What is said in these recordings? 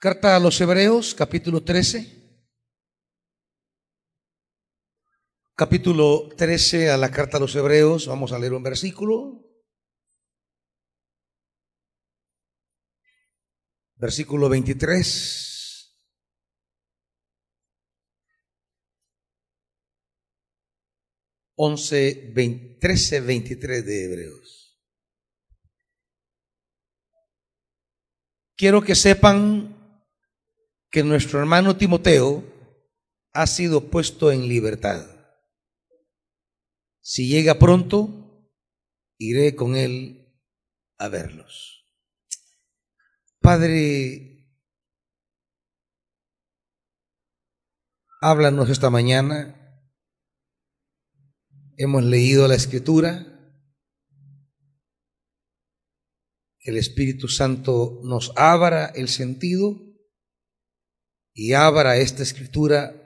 Carta a los Hebreos, capítulo 13. Capítulo 13 a la carta a los Hebreos, vamos a leer un versículo. Versículo 23. Once, trece, veintitrés de Hebreos. Quiero que sepan que nuestro hermano Timoteo ha sido puesto en libertad. Si llega pronto, iré con él a verlos. Padre, háblanos esta mañana. Hemos leído la escritura. El Espíritu Santo nos abra el sentido y abra esta escritura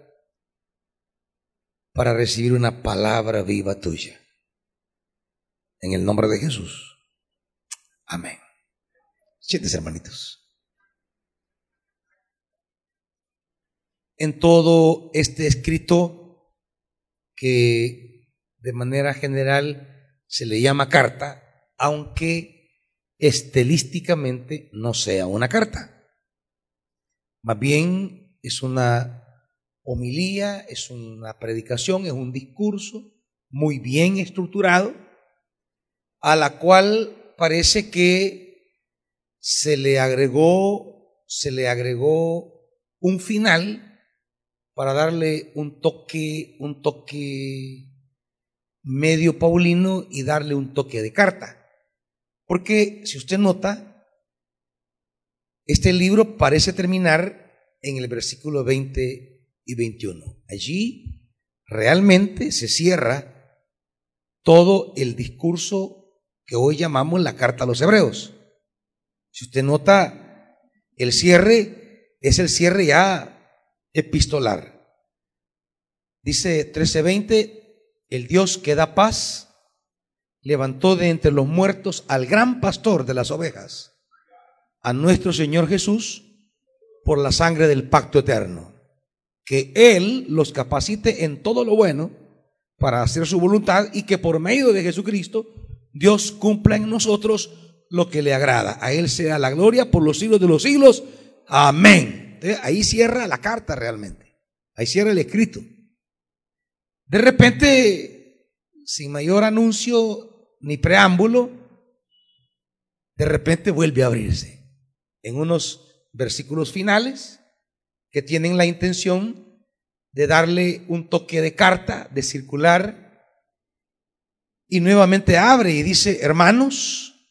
para recibir una palabra viva tuya. En el nombre de Jesús. Amén. Siéntese, hermanitos. En todo este escrito que de manera general se le llama carta, aunque estilísticamente no sea una carta. Más bien es una homilía, es una predicación, es un discurso muy bien estructurado, a la cual parece que se le agregó, se le agregó un final para darle un toque, un toque medio paulino y darle un toque de carta. Porque si usted nota, este libro parece terminar en el versículo 20 y 21. Allí realmente se cierra todo el discurso que hoy llamamos la carta a los hebreos. Si usted nota, el cierre es el cierre ya epistolar. Dice 13:20, el Dios que da paz levantó de entre los muertos al gran pastor de las ovejas, a nuestro Señor Jesús, por la sangre del pacto eterno. Que Él los capacite en todo lo bueno para hacer su voluntad y que por medio de Jesucristo Dios cumpla en nosotros lo que le agrada. A Él sea la gloria por los siglos de los siglos. Amén. ahí cierra la carta realmente. Ahí cierra el escrito. De repente, sin mayor anuncio ni preámbulo, de repente vuelve a abrirse en unos versículos finales que tienen la intención de darle un toque de carta, de circular, y nuevamente abre y dice, hermanos,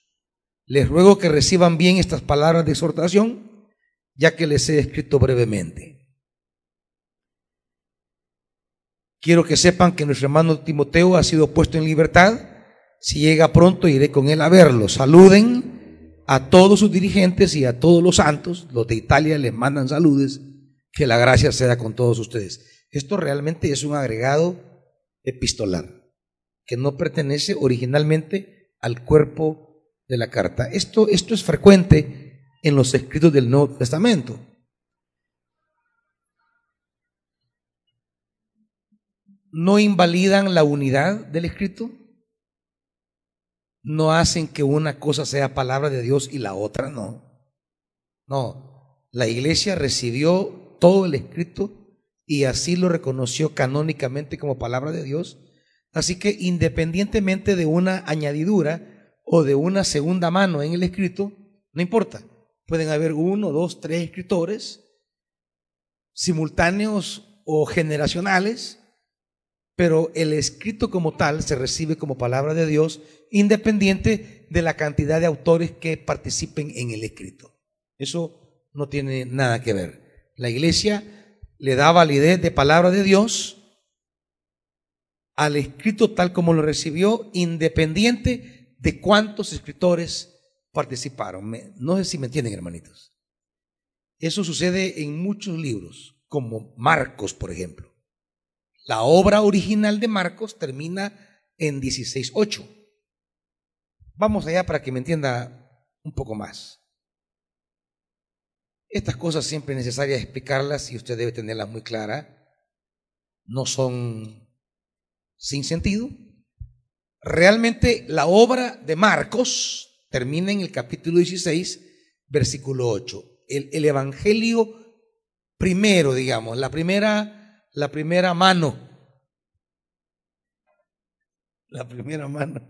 les ruego que reciban bien estas palabras de exhortación, ya que les he escrito brevemente. Quiero que sepan que nuestro hermano Timoteo ha sido puesto en libertad. Si llega pronto, iré con él a verlo. Saluden a todos sus dirigentes y a todos los santos, los de Italia les mandan saludes, que la gracia sea con todos ustedes. Esto realmente es un agregado epistolar, que no pertenece originalmente al cuerpo de la carta. Esto, esto es frecuente en los escritos del Nuevo Testamento. No invalidan la unidad del escrito, no hacen que una cosa sea palabra de Dios y la otra no. No, la iglesia recibió todo el escrito y así lo reconoció canónicamente como palabra de Dios. Así que independientemente de una añadidura o de una segunda mano en el escrito, no importa. Pueden haber uno, dos, tres escritores simultáneos o generacionales pero el escrito como tal se recibe como palabra de Dios independiente de la cantidad de autores que participen en el escrito. Eso no tiene nada que ver. La iglesia le da validez de palabra de Dios al escrito tal como lo recibió, independiente de cuántos escritores participaron. No sé si me entienden, hermanitos. Eso sucede en muchos libros, como Marcos, por ejemplo. La obra original de Marcos termina en 16.8. Vamos allá para que me entienda un poco más. Estas cosas siempre es necesario explicarlas y usted debe tenerlas muy claras. No son sin sentido. Realmente la obra de Marcos termina en el capítulo 16, versículo 8. El, el Evangelio primero, digamos, la primera, la primera mano. La primera mano.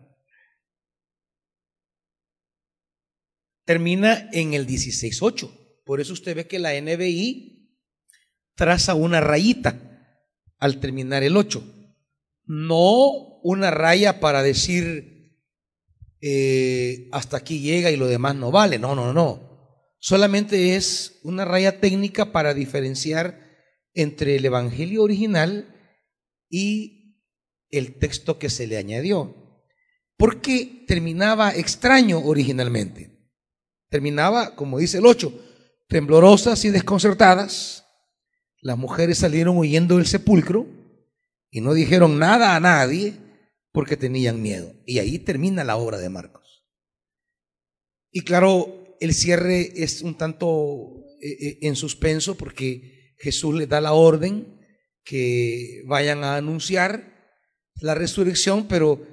Termina en el 16.8. Por eso usted ve que la NBI traza una rayita al terminar el 8. No una raya para decir eh, hasta aquí llega y lo demás no vale. No, no, no solamente es una raya técnica para diferenciar entre el Evangelio original y el texto que se le añadió. Porque terminaba extraño originalmente. Terminaba, como dice el 8, temblorosas y desconcertadas. Las mujeres salieron huyendo del sepulcro y no dijeron nada a nadie porque tenían miedo. Y ahí termina la obra de Marcos. Y claro, el cierre es un tanto eh, eh, en suspenso porque Jesús le da la orden que vayan a anunciar la resurrección, pero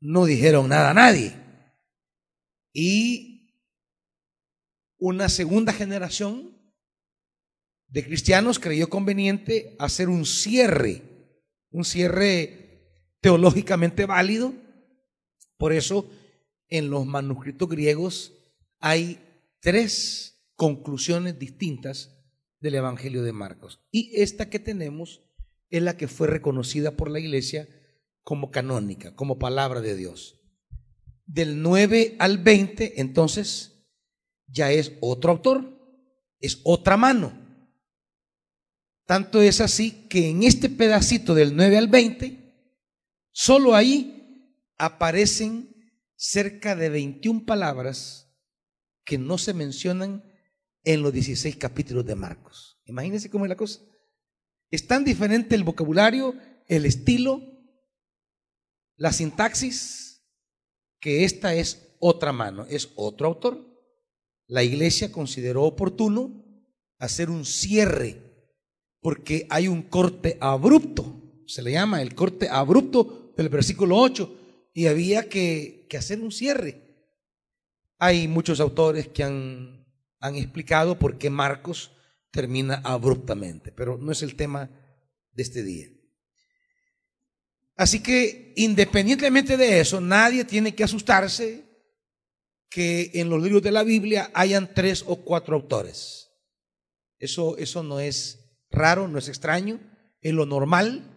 no dijeron nada a nadie. Y una segunda generación de cristianos creyó conveniente hacer un cierre, un cierre teológicamente válido. Por eso en los manuscritos griegos hay tres conclusiones distintas del Evangelio de Marcos. Y esta que tenemos es la que fue reconocida por la iglesia como canónica, como palabra de Dios. Del 9 al 20, entonces, ya es otro autor, es otra mano. Tanto es así que en este pedacito del 9 al 20, solo ahí aparecen cerca de 21 palabras que no se mencionan en los 16 capítulos de Marcos. Imagínense cómo es la cosa. Es tan diferente el vocabulario, el estilo, la sintaxis, que esta es otra mano, es otro autor. La iglesia consideró oportuno hacer un cierre, porque hay un corte abrupto, se le llama el corte abrupto del versículo 8, y había que, que hacer un cierre. Hay muchos autores que han, han explicado por qué Marcos termina abruptamente, pero no es el tema de este día. Así que independientemente de eso, nadie tiene que asustarse que en los libros de la Biblia hayan tres o cuatro autores. Eso, eso no es raro, no es extraño, es lo normal,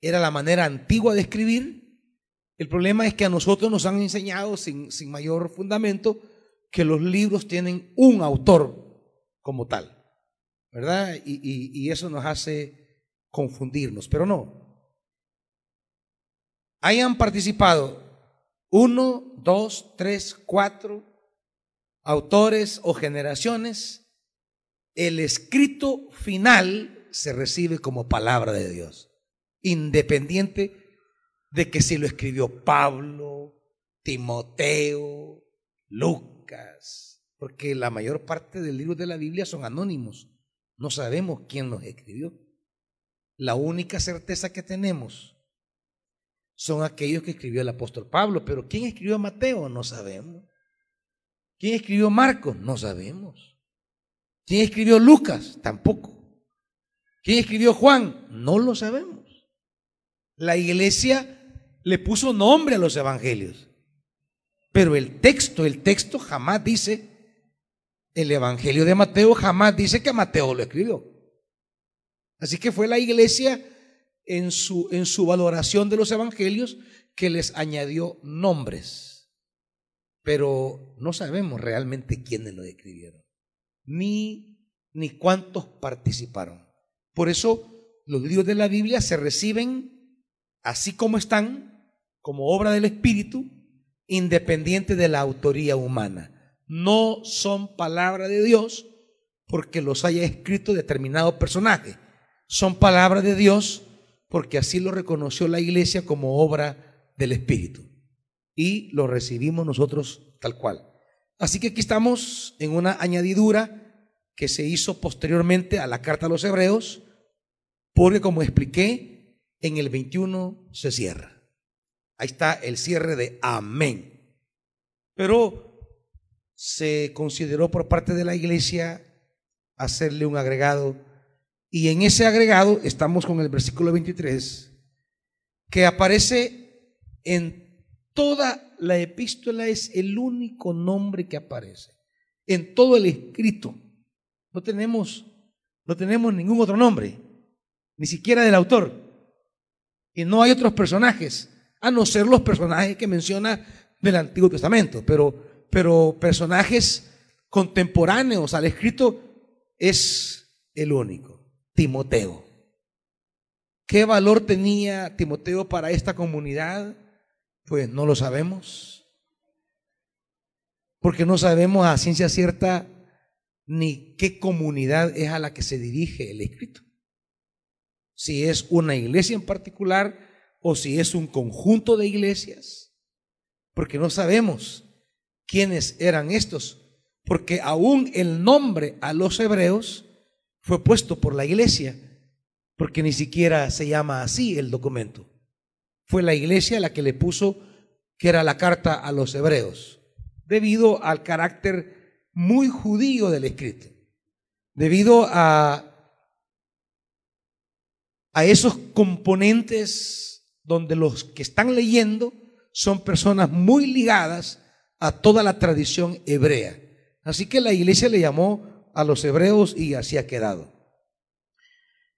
era la manera antigua de escribir el problema es que a nosotros nos han enseñado sin, mayor fundamento que los libros tienen un autor como tal, ¿verdad? Y, eso nos hace confundirnos, pero no. Hayan participado uno, dos, tres, cuatro autores o generaciones, el escrito final se recibe como palabra de Dios, independiente de que si lo escribió Pablo, Timoteo, Lucas, porque la mayor parte del libro de la Biblia son anónimos. No sabemos quién los escribió. La única certeza que tenemos son aquellos que escribió el apóstol Pablo, pero ¿quién escribió Mateo? No sabemos. ¿Quién escribió Marcos? No sabemos. ¿Quién escribió Lucas? Tampoco. ¿Quién escribió Juan? No lo sabemos. La iglesia le puso nombre a los evangelios. Pero el texto, el texto jamás dice, el evangelio de Mateo jamás dice que Mateo lo escribió. Así que fue la iglesia en su, en su valoración de los evangelios que les añadió nombres. Pero no sabemos realmente quiénes lo escribieron, ni, ni cuántos participaron. Por eso los libros de la Biblia se reciben así como están, como obra del Espíritu, independiente de la autoría humana. No son palabra de Dios porque los haya escrito determinado personaje. Son palabra de Dios porque así lo reconoció la iglesia como obra del Espíritu. Y lo recibimos nosotros tal cual. Así que aquí estamos en una añadidura que se hizo posteriormente a la carta a los hebreos, porque como expliqué, en el 21 se cierra. Ahí está el cierre de amén. Pero se consideró por parte de la iglesia hacerle un agregado. Y en ese agregado estamos con el versículo 23, que aparece en toda la epístola, es el único nombre que aparece. En todo el escrito. No tenemos, no tenemos ningún otro nombre, ni siquiera del autor. Y no hay otros personajes, a no ser los personajes que menciona del Antiguo Testamento, pero, pero personajes contemporáneos al escrito es el único, Timoteo. ¿Qué valor tenía Timoteo para esta comunidad? Pues no lo sabemos. Porque no sabemos a ciencia cierta ni qué comunidad es a la que se dirige el escrito. Si es una iglesia en particular o si es un conjunto de iglesias. Porque no sabemos quiénes eran estos porque aún el nombre a los hebreos fue puesto por la iglesia, porque ni siquiera se llama así el documento. Fue la iglesia la que le puso que era la carta a los hebreos, debido al carácter muy judío del escrito, debido a, a esos componentes donde los que están leyendo son personas muy ligadas a toda la tradición hebrea. Así que la iglesia le llamó a los hebreos y así ha quedado.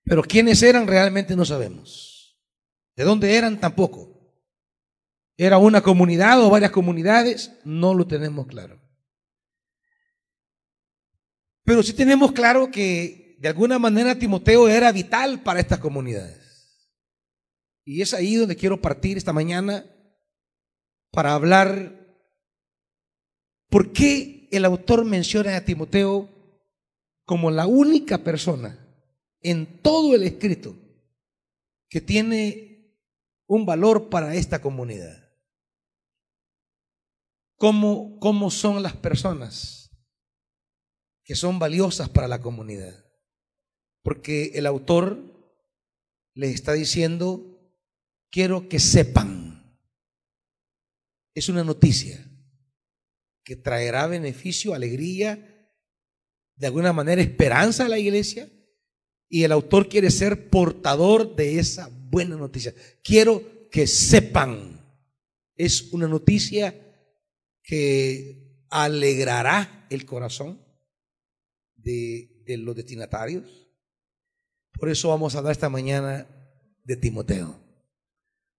Pero quiénes eran realmente no sabemos. ¿De dónde eran? Tampoco. ¿Era una comunidad o varias comunidades? No lo tenemos claro. Pero sí tenemos claro que de alguna manera Timoteo era vital para estas comunidades. Y es ahí donde quiero partir esta mañana para hablar por qué el autor menciona a Timoteo como la única persona en todo el escrito que tiene un valor para esta comunidad. ¿Cómo, cómo son las personas que son valiosas para la comunidad? Porque el autor les está diciendo, quiero que sepan. Es una noticia que traerá beneficio, alegría, de alguna manera esperanza a la iglesia. Y el autor quiere ser portador de esa buena noticia. Quiero que sepan. Es una noticia que alegrará el corazón de, de los destinatarios. Por eso vamos a hablar esta mañana de Timoteo.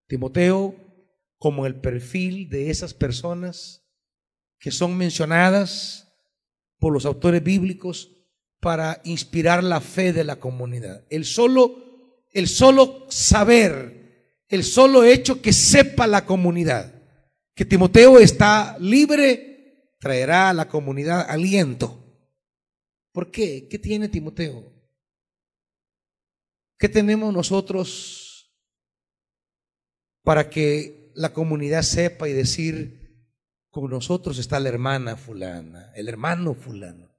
Timoteo como el perfil de esas personas que son mencionadas por los autores bíblicos para inspirar la fe de la comunidad. El solo, el solo saber, el solo hecho que sepa la comunidad que Timoteo está libre, traerá a la comunidad aliento. ¿Por qué? ¿Qué tiene Timoteo? ¿Qué tenemos nosotros para que la comunidad sepa y decir, con nosotros está la hermana fulana, el hermano fulano.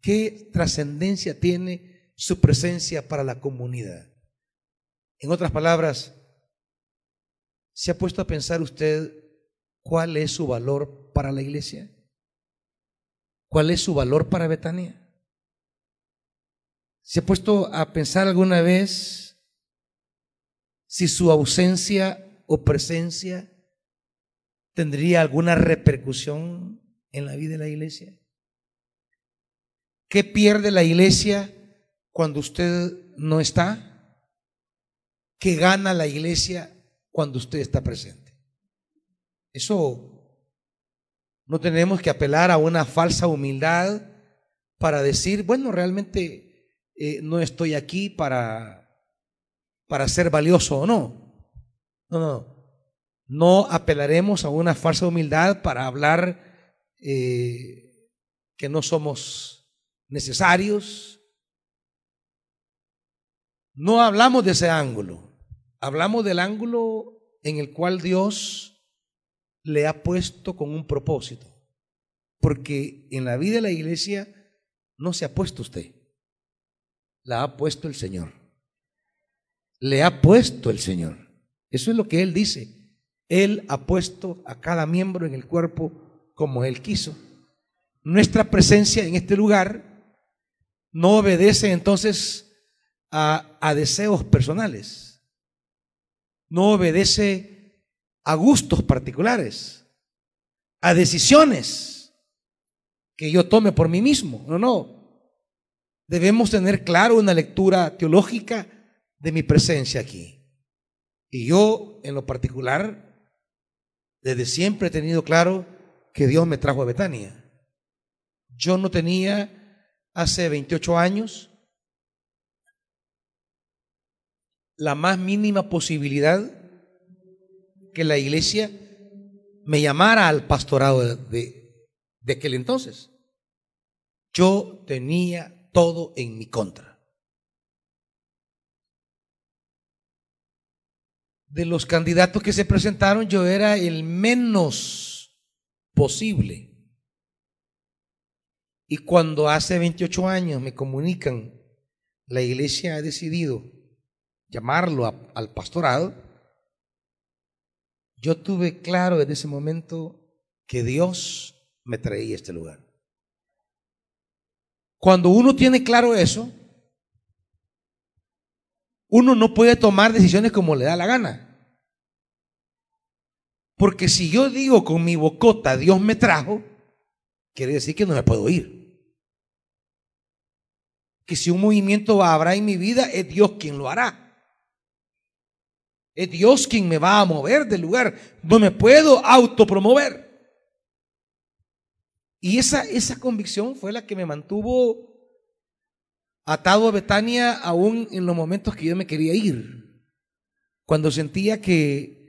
¿Qué trascendencia tiene su presencia para la comunidad? En otras palabras, ¿se ha puesto a pensar usted cuál es su valor para la iglesia? ¿Cuál es su valor para Betania? ¿Se ha puesto a pensar alguna vez si su ausencia o presencia tendría alguna repercusión en la vida de la iglesia? ¿Qué pierde la iglesia cuando usted no está? ¿Qué gana la iglesia cuando usted está presente? Eso no tenemos que apelar a una falsa humildad para decir, bueno, realmente eh, no estoy aquí para, para ser valioso o no. No, no. No apelaremos a una falsa humildad para hablar eh, que no somos necesarios. No hablamos de ese ángulo. Hablamos del ángulo en el cual Dios le ha puesto con un propósito. Porque en la vida de la iglesia no se ha puesto usted, la ha puesto el Señor. Le ha puesto el Señor. Eso es lo que Él dice. Él ha puesto a cada miembro en el cuerpo como Él quiso. Nuestra presencia en este lugar no obedece entonces a, a deseos personales, no obedece a gustos particulares, a decisiones que yo tome por mí mismo. No, no. Debemos tener claro una lectura teológica de mi presencia aquí. Y yo, en lo particular, desde siempre he tenido claro que Dios me trajo a Betania. Yo no tenía hace 28 años la más mínima posibilidad que la iglesia me llamara al pastorado de, de, aquel entonces. Yo tenía todo en mi contra. De los candidatos que se presentaron, yo era el menos posible. Y cuando hace 28 años me comunican, la iglesia ha decidido llamarlo al pastorado, yo tuve claro en ese momento que Dios me traía a este lugar. Cuando uno tiene claro eso, uno no puede tomar decisiones como le da la gana. Porque si yo digo con mi bocota, Dios me trajo, quiere decir que no me puedo ir. Que si un movimiento habrá en mi vida, es Dios quien lo hará. Es Dios quien me va a mover del lugar. No me puedo autopromover. Y esa, esa convicción fue la que me mantuvo atado a Betania aún en los momentos que yo me quería ir. Cuando sentía que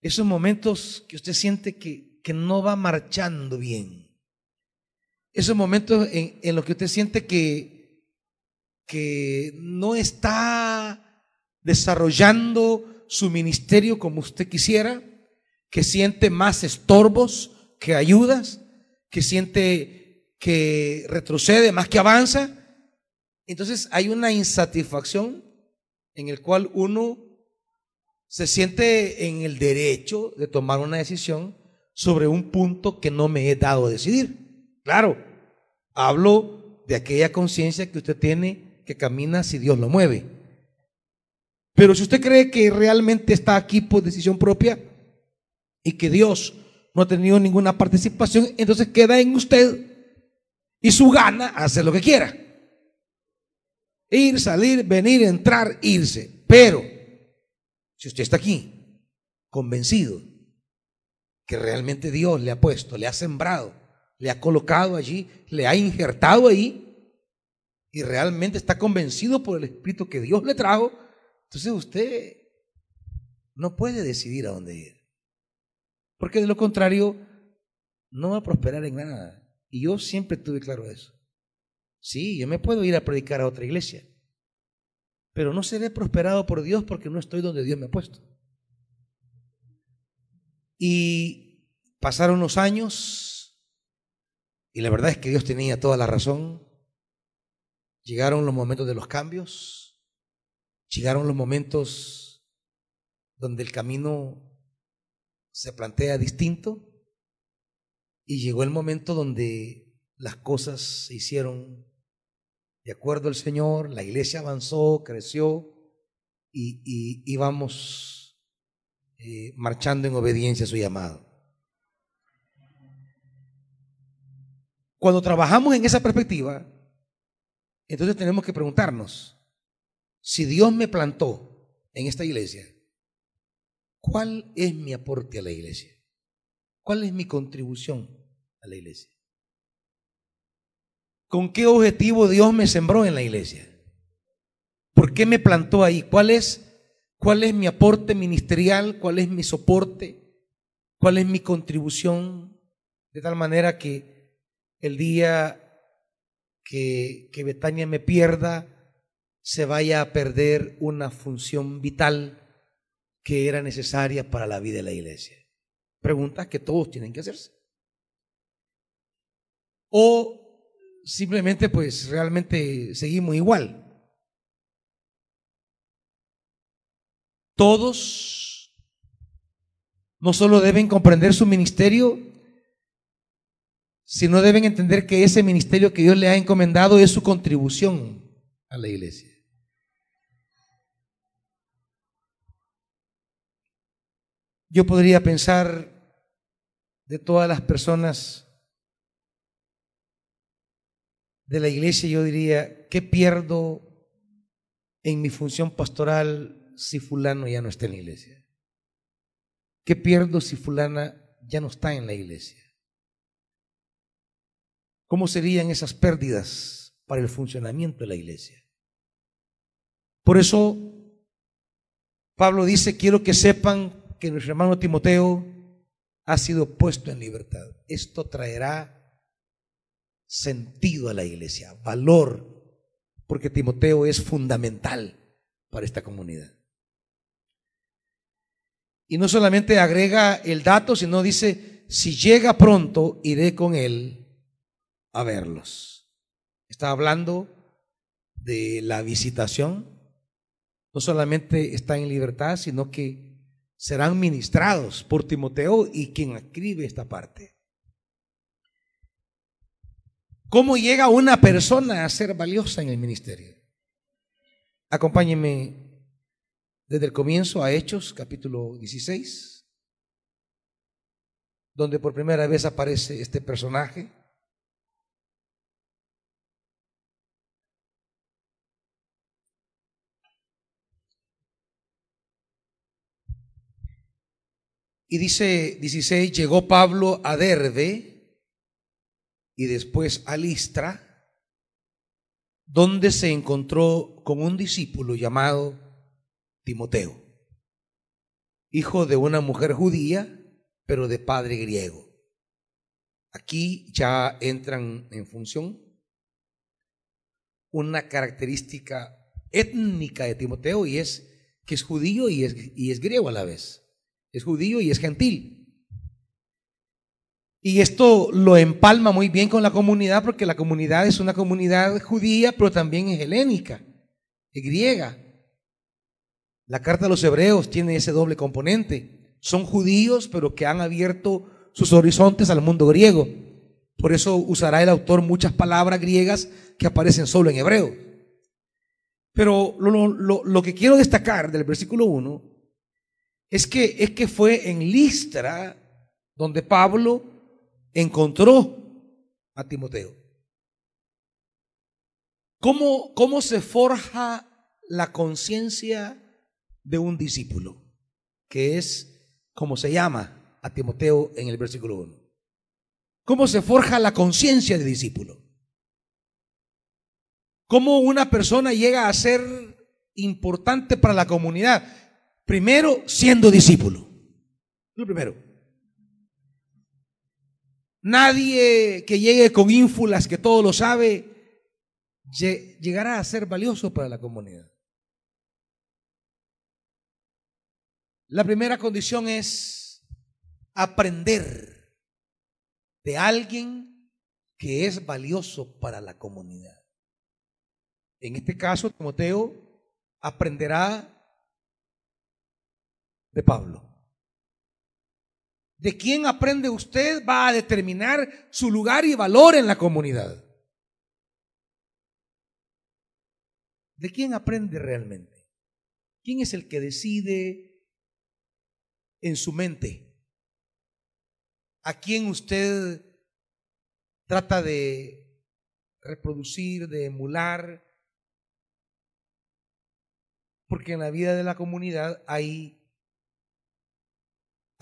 esos momentos que usted siente que, que no va marchando bien. Esos momentos en, en los que usted siente que, que no está desarrollando su ministerio como usted quisiera, que siente más estorbos que ayudas, que siente que retrocede más que avanza. Entonces hay una insatisfacción en el cual uno se siente en el derecho de tomar una decisión sobre un punto que no me he dado a decidir. Claro, hablo de aquella conciencia que usted tiene que camina si Dios lo mueve. Pero si usted cree que realmente está aquí por decisión propia y que Dios no ha tenido ninguna participación, entonces queda en usted y su gana hacer lo que quiera. Ir, salir, venir, entrar, irse. Pero si usted está aquí convencido que realmente Dios le ha puesto, le ha sembrado, le ha colocado allí, le ha injertado ahí, y realmente está convencido por el Espíritu que Dios le trajo, entonces usted no puede decidir a dónde ir. Porque de lo contrario, no va a prosperar en nada. Y yo siempre tuve claro eso. Sí, yo me puedo ir a predicar a otra iglesia, pero no seré prosperado por Dios porque no estoy donde Dios me ha puesto. Y pasaron los años y la verdad es que Dios tenía toda la razón. Llegaron los momentos de los cambios Llegaron los momentos donde el camino se plantea distinto y llegó el momento donde las cosas se hicieron de acuerdo al Señor, la iglesia avanzó, creció y, íbamos eh, marchando en obediencia a su llamado. Cuando trabajamos en esa perspectiva, entonces tenemos que preguntarnos, si Dios me plantó en esta iglesia, ¿cuál es mi aporte a la iglesia? ¿Cuál es mi contribución a la iglesia? ¿Con qué objetivo Dios me sembró en la iglesia? ¿Por qué me plantó ahí? ¿Cuál es, cuál es mi aporte ministerial? ¿Cuál es mi soporte? ¿Cuál es mi contribución? De tal manera que el día que, que Betania me pierda, se vaya a perder una función vital que era necesaria para la vida de la iglesia. Preguntas que todos tienen que hacerse. O simplemente pues realmente seguimos igual. Todos no solo deben comprender su ministerio, sino deben entender que ese ministerio que Dios le ha encomendado es su contribución a la iglesia. Yo podría pensar de todas las personas de la iglesia, yo diría, ¿qué pierdo en mi función pastoral si fulano ya no está en la iglesia? ¿Qué pierdo si fulana ya no está en la iglesia? ¿Cómo serían esas pérdidas para el funcionamiento de la iglesia? Por eso Pablo dice, quiero que sepan que nuestro hermano Timoteo ha sido puesto en libertad. Esto traerá sentido a la iglesia, valor, porque Timoteo es fundamental para esta comunidad. Y no solamente agrega el dato, sino dice, si llega pronto, iré con él a verlos. Está hablando de la visitación. No solamente está en libertad, sino que serán ministrados por Timoteo y quien escribe esta parte. ¿Cómo llega una persona a ser valiosa en el ministerio? Acompáñenme desde el comienzo a Hechos, capítulo 16, donde por primera vez aparece este personaje. Y dice 16, llegó Pablo a Derbe y después a Listra, donde se encontró con un discípulo llamado Timoteo, hijo de una mujer judía, pero de padre griego. Aquí ya entran en función una característica étnica de Timoteo y es que es judío y es, y es griego a la vez es judío y es gentil. Y esto lo empalma muy bien con la comunidad porque la comunidad es una comunidad judía, pero también es helénica, es griega. La carta de los hebreos tiene ese doble componente. Son judíos, pero que han abierto sus horizontes al mundo griego. Por eso usará el autor muchas palabras griegas que aparecen solo en hebreo. Pero lo, lo que quiero destacar del versículo 1 es que, es que fue en Listra donde Pablo encontró a Timoteo. ¿Cómo, cómo se forja la conciencia de un discípulo? Que es como se llama a Timoteo en el versículo 1. ¿Cómo se forja la conciencia de discípulo? ¿Cómo una persona llega a ser importante para la comunidad? Primero, siendo discípulo. Lo primero. Nadie que llegue con ínfulas, que todo lo sabe, llegará a ser valioso para la comunidad. La primera condición es aprender de alguien que es valioso para la comunidad. En este caso, Timoteo aprenderá de Pablo. De quién aprende usted va a determinar su lugar y valor en la comunidad. ¿De quién aprende realmente? ¿Quién es el que decide en su mente? ¿A quién usted trata de reproducir, de emular? Porque en la vida de la comunidad hay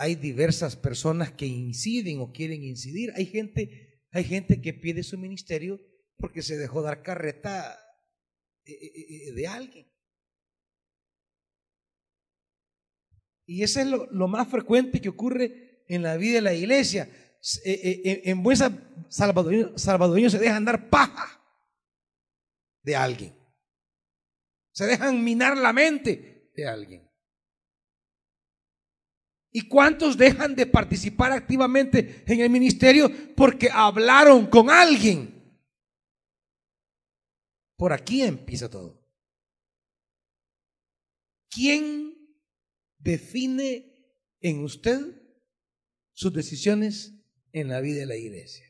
hay diversas personas que inciden o quieren incidir. Hay gente, hay gente que pide su ministerio porque se dejó dar carreta eh, eh, eh, de alguien. Y eso es lo, más frecuente que ocurre en la vida de la iglesia. En buen salvadoreño, se dejan dar paja de alguien. Se dejan minar la mente de alguien. ¿Y cuántos dejan de participar activamente en el ministerio porque hablaron con alguien Por aquí empieza todo. ¿Quién define en usted sus decisiones en la vida de la iglesia?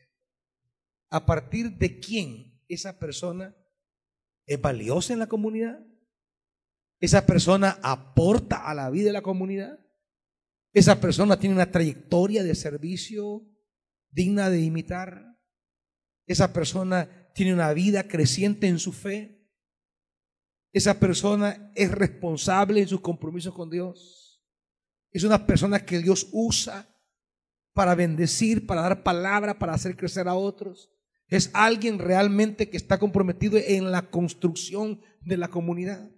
¿A partir de quién esa persona es valiosa en la comunidad? ¿Esa persona aporta a la vida de la comunidad? ¿Esa persona tiene una trayectoria de servicio digna de imitar? ¿Esa persona tiene una vida creciente en su fe? ¿Esa persona es responsable en sus compromisos con Dios? ¿Es una persona que Dios usa para bendecir, para dar palabra, para hacer crecer a otros? Es alguien realmente que está comprometido en la construcción de la comunidad,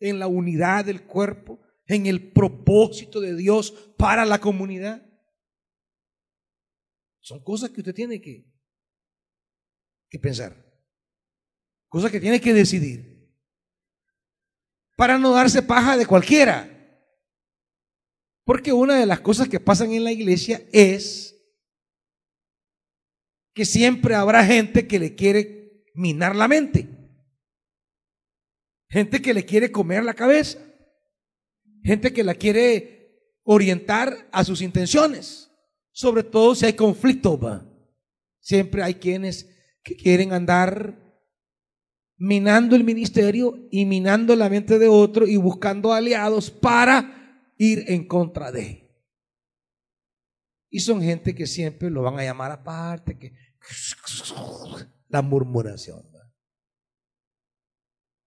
en la unidad del cuerpo, en el propósito de Dios para la comunidad. Son cosas que usted tiene que, que pensar, cosas que tiene que decidir, para no darse paja de cualquiera. Porque una de las cosas que pasan en la iglesia es que siempre habrá gente que le quiere minar la mente. Gente que le quiere comer la cabeza. Gente que la quiere orientar a sus intenciones. Sobre todo si hay conflicto. Siempre hay quienes que quieren andar minando el ministerio y minando la mente de otro y buscando aliados para ir en contra de. Y son gente que siempre lo van a llamar aparte, que la murmuración.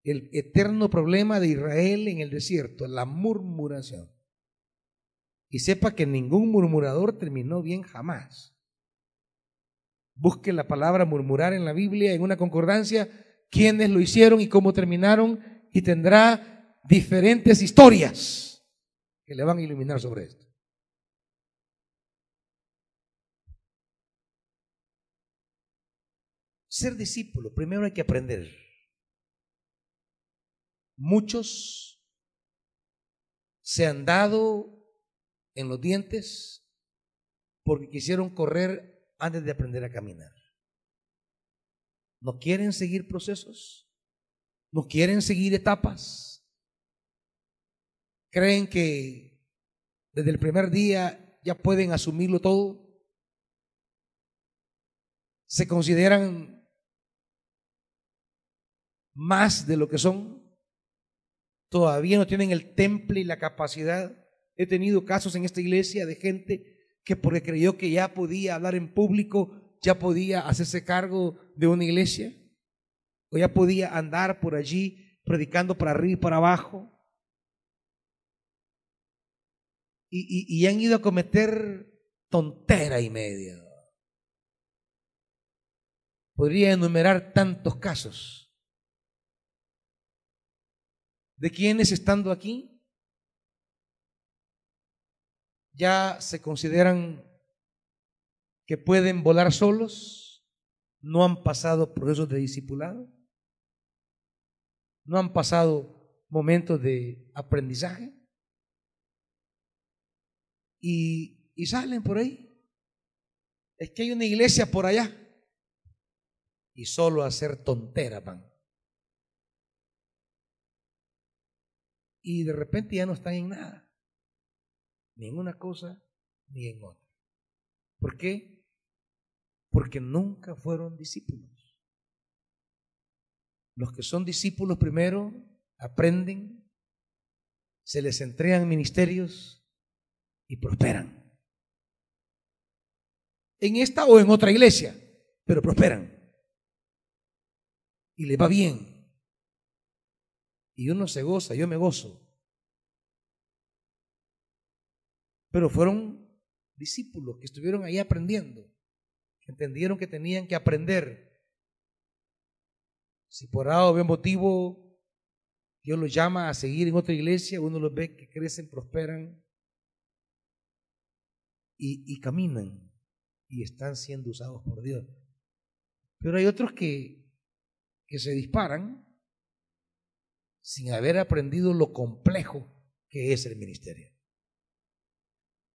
El eterno problema de Israel en el desierto, la murmuración. Y sepa que ningún murmurador terminó bien jamás. Busque la palabra murmurar en la Biblia, en una concordancia, quiénes lo hicieron y cómo terminaron, y tendrá diferentes historias que le van a iluminar sobre esto. Ser discípulo, primero hay que aprender. Muchos se han dado en los dientes porque quisieron correr antes de aprender a caminar. No quieren seguir procesos, no quieren seguir etapas. Creen que desde el primer día ya pueden asumirlo todo. Se consideran más de lo que son. Todavía no tienen el temple y la capacidad. He tenido casos en esta iglesia de gente que porque creyó que ya podía hablar en público, ya podía hacerse cargo de una iglesia, o ya podía andar por allí predicando para arriba y para abajo. Y, y han ido a cometer tontera y media. Podría enumerar tantos casos de quienes estando aquí ya se consideran que pueden volar solos, no han pasado procesos de discipulado, no han pasado momentos de aprendizaje y, salen por ahí. Es que hay una iglesia por allá. Y solo hacer tonteras van. Y de repente ya no están en nada, ni en una cosa ni en otra. ¿Por qué? Porque nunca fueron discípulos. Los que son discípulos primero aprenden, se les entregan ministerios y prosperan. En esta o en otra iglesia, pero prosperan. Y le va bien y uno se goza, yo me gozo. Pero fueron discípulos que estuvieron ahí aprendiendo, entendieron que tenían que aprender. Si por algo o motivo Dios los llama a seguir en otra iglesia, uno los ve que crecen, prosperan y, y caminan y están siendo usados por Dios. Pero hay otros que, que se disparan sin haber aprendido lo complejo que es el ministerio.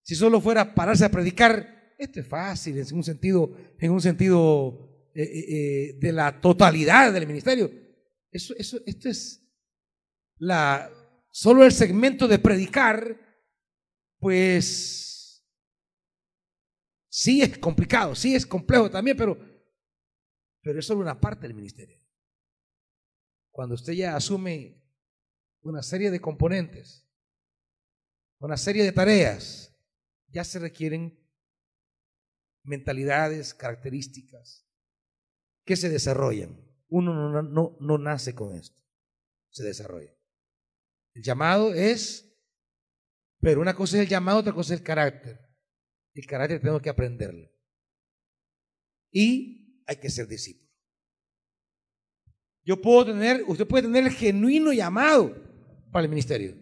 Si solo fuera pararse a predicar, esto es fácil en un sentido, en un sentido eh, eh, eh, de la totalidad del ministerio. Eso, eso, esto es la, solo el segmento de predicar, pues sí es complicado, sí es complejo también, pero, pero es solo una parte del ministerio. Cuando usted ya asume una serie de componentes, una serie de tareas, ya se requieren mentalidades, características que se desarrollan. Uno no, no, no nace con esto, se desarrolla. El llamado es, pero una cosa es el llamado, otra cosa es el carácter. El carácter tenemos que aprenderlo. Y hay que ser discípulo. Yo puedo tener, usted puede tener el genuino llamado para el ministerio.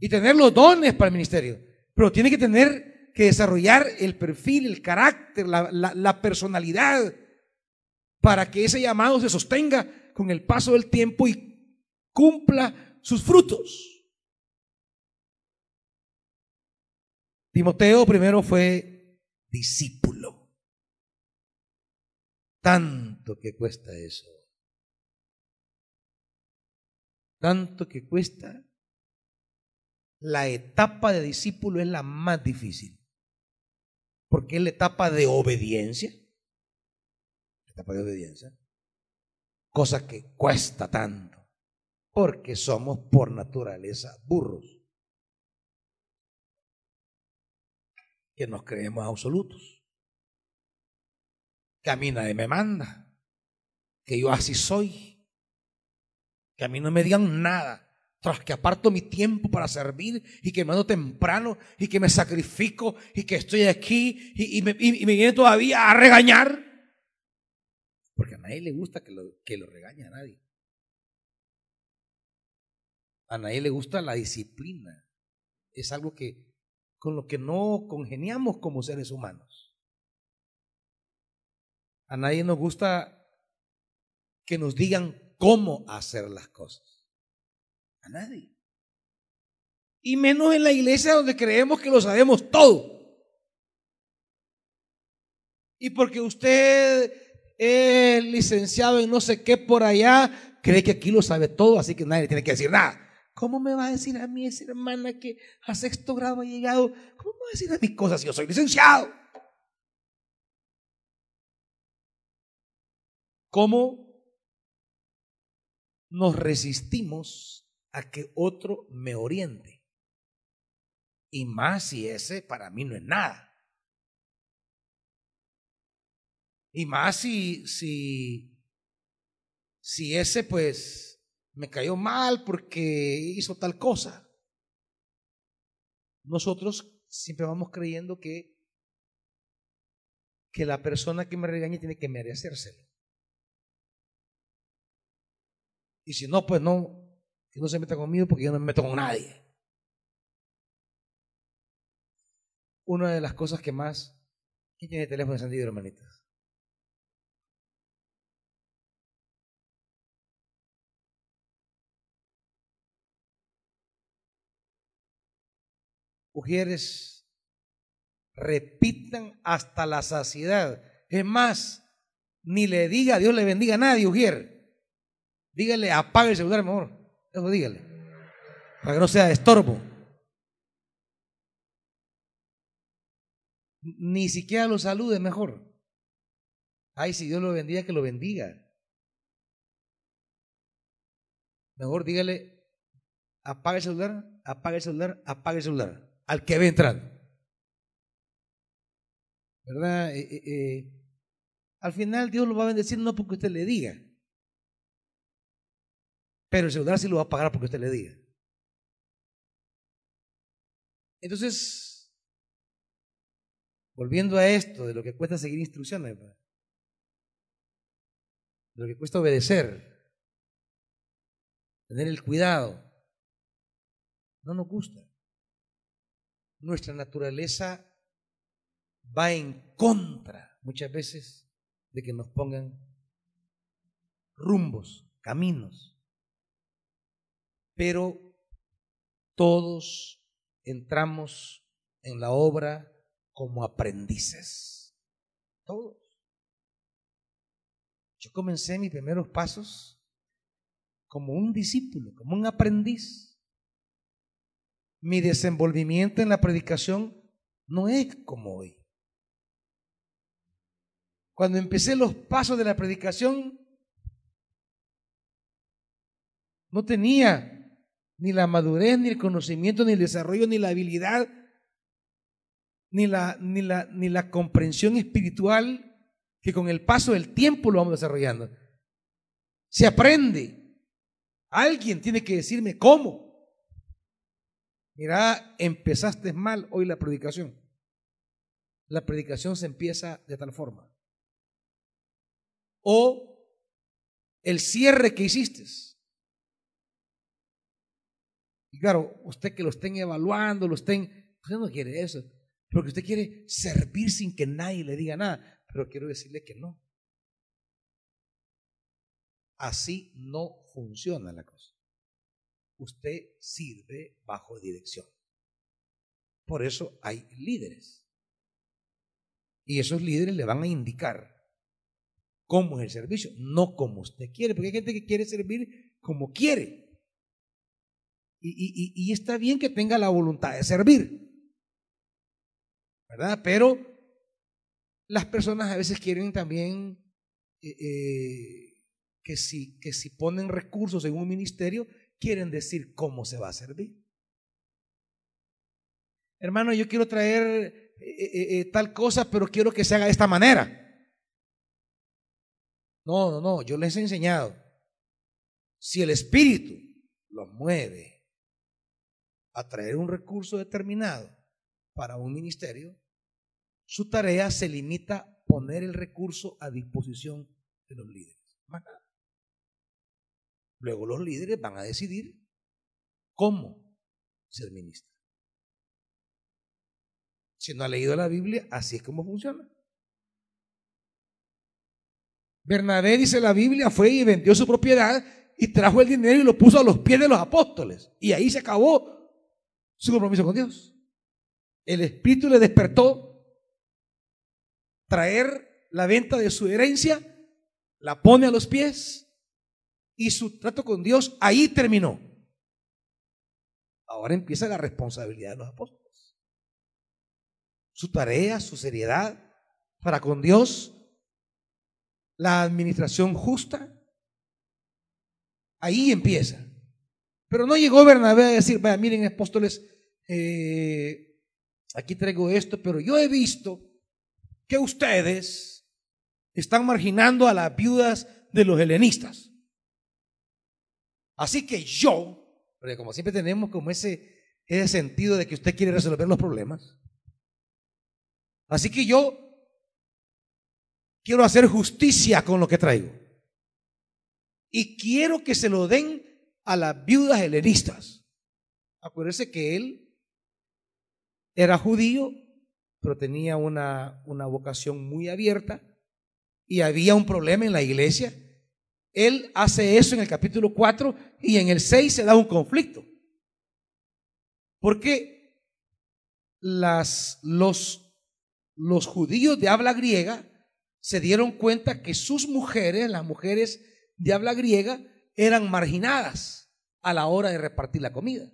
Y tener los dones para el ministerio. Pero tiene que tener que desarrollar el perfil, el carácter, la, personalidad, para que ese llamado se sostenga con el paso del tiempo y cumpla sus frutos. Timoteo primero fue discípulo. Tanto que cuesta eso. Tanto que cuesta. La etapa de discípulo es la más difícil. Porque es la etapa de obediencia. Etapa de obediencia. Cosa que cuesta tanto. Porque somos por naturaleza burros. Que nos creemos absolutos. Que a mí nadie me manda. Que yo así soy. Que a mí no me digan nada. Tras que aparto mi tiempo para servir y que me ando temprano y que me sacrifico y que estoy aquí y, me, viene todavía a regañar. Porque a nadie le gusta que lo, que lo regañe a nadie. A nadie le gusta la disciplina. Es algo que con lo que no congeniamos como seres humanos. A nadie nos gusta que nos digan cómo hacer las cosas. A nadie. Y menos en la iglesia donde creemos que lo sabemos todo. Y porque usted es licenciado en no sé qué por allá, cree que aquí lo sabe todo, así que nadie tiene que decir nada. ¿Cómo me va a decir a mí esa hermana que a sexto grado ha llegado? ¿Cómo me va a decir a mí cosas si yo soy licenciado? ¿Cómo nos resistimos a que otro me oriente? Y más si ese para mí no es nada. Y más si, si, si ese pues me cayó mal porque hizo tal cosa. Nosotros siempre vamos creyendo que, que la persona que me regañe tiene que merecérselo. Y si no, pues no, que no se meta conmigo porque yo no me meto con nadie. Una de las cosas que más... ¿Quién tiene teléfono encendido, hermanitas? mujeres repitan hasta la saciedad. Es más, ni le diga Dios le bendiga a nadie, Ujier. Dígale, apague el celular mejor. Eso dígale. Para que no sea estorbo. Ni siquiera lo salude mejor. Ay, si Dios lo bendiga, que lo bendiga. Mejor dígale, apague el celular, apague el celular, apague el celular al que ve entrando. ¿Verdad? Eh, eh, eh, al final Dios lo va a bendecir no porque usted le diga, pero el celular sí lo va a pagar porque usted le diga. Entonces, volviendo a esto, de lo que cuesta seguir instrucciones, de lo que cuesta obedecer, tener el cuidado, no nos gusta nuestra naturaleza va en contra muchas veces de que nos pongan rumbos, caminos. Pero todos entramos en la obra como aprendices. Todos. Yo comencé mis primeros pasos como un discípulo, como un aprendiz. Mi desenvolvimiento en la predicación no es como hoy. Cuando empecé los pasos de la predicación, no tenía ni la madurez, ni el conocimiento, ni el desarrollo, ni la habilidad, ni la, ni la, ni la comprensión espiritual que con el paso del tiempo lo vamos desarrollando. Se aprende. Alguien tiene que decirme cómo. Mira, empezaste mal hoy la predicación. La predicación se empieza de tal forma. O el cierre que hiciste. Y claro, usted que lo estén evaluando, lo estén, usted no quiere eso, porque usted quiere servir sin que nadie le diga nada. Pero quiero decirle que no. Así no funciona la cosa. Usted sirve bajo dirección. Por eso hay líderes. Y esos líderes le van a indicar cómo es el servicio, no como usted quiere, porque hay gente que quiere servir como quiere. Y, está bien que tenga la voluntad de servir, ¿verdad? Pero las personas a veces quieren también eh, eh, que, si, que si ponen recursos en un ministerio, quieren decir cómo se va a servir. Hermano, yo quiero traer eh, tal cosa, pero quiero que se haga de esta manera. No, no, no, yo les he enseñado. Si el Espíritu los mueve a traer un recurso determinado para un ministerio, su tarea se limita a poner el recurso a disposición de los líderes. Luego los líderes van a decidir cómo se administra. Si no ha leído la Biblia, así es como funciona. Bernabé dice la Biblia fue y vendió su propiedad y trajo el dinero y lo puso a los pies de los apóstoles. Y ahí se acabó su compromiso con Dios. El Espíritu le despertó traer la venta de su herencia, la pone a los pies y su trato con Dios ahí terminó. Ahora empieza la responsabilidad de los apóstoles. Su tarea, su seriedad para con Dios, la administración justa, ahí empieza. Pero no llegó Bernabé a decir, vaya, miren apóstoles, eh, aquí traigo esto, pero yo he visto que ustedes están marginando a las viudas de los helenistas. Así que yo, porque como siempre tenemos como ese, ese sentido de que usted quiere resolver los problemas, así que yo quiero hacer justicia con lo que traigo. Y quiero que se lo den a las viudas helenistas. Acuérdese que él era judío pero tenía una, una vocación muy abierta y había un problema en la iglesia. Él hace eso en el capítulo 4 y en el 6 se da un conflicto. Porque las, los, los judíos de habla griega se dieron cuenta que sus mujeres, las mujeres de habla griega, eran marginadas a la hora de repartir la comida.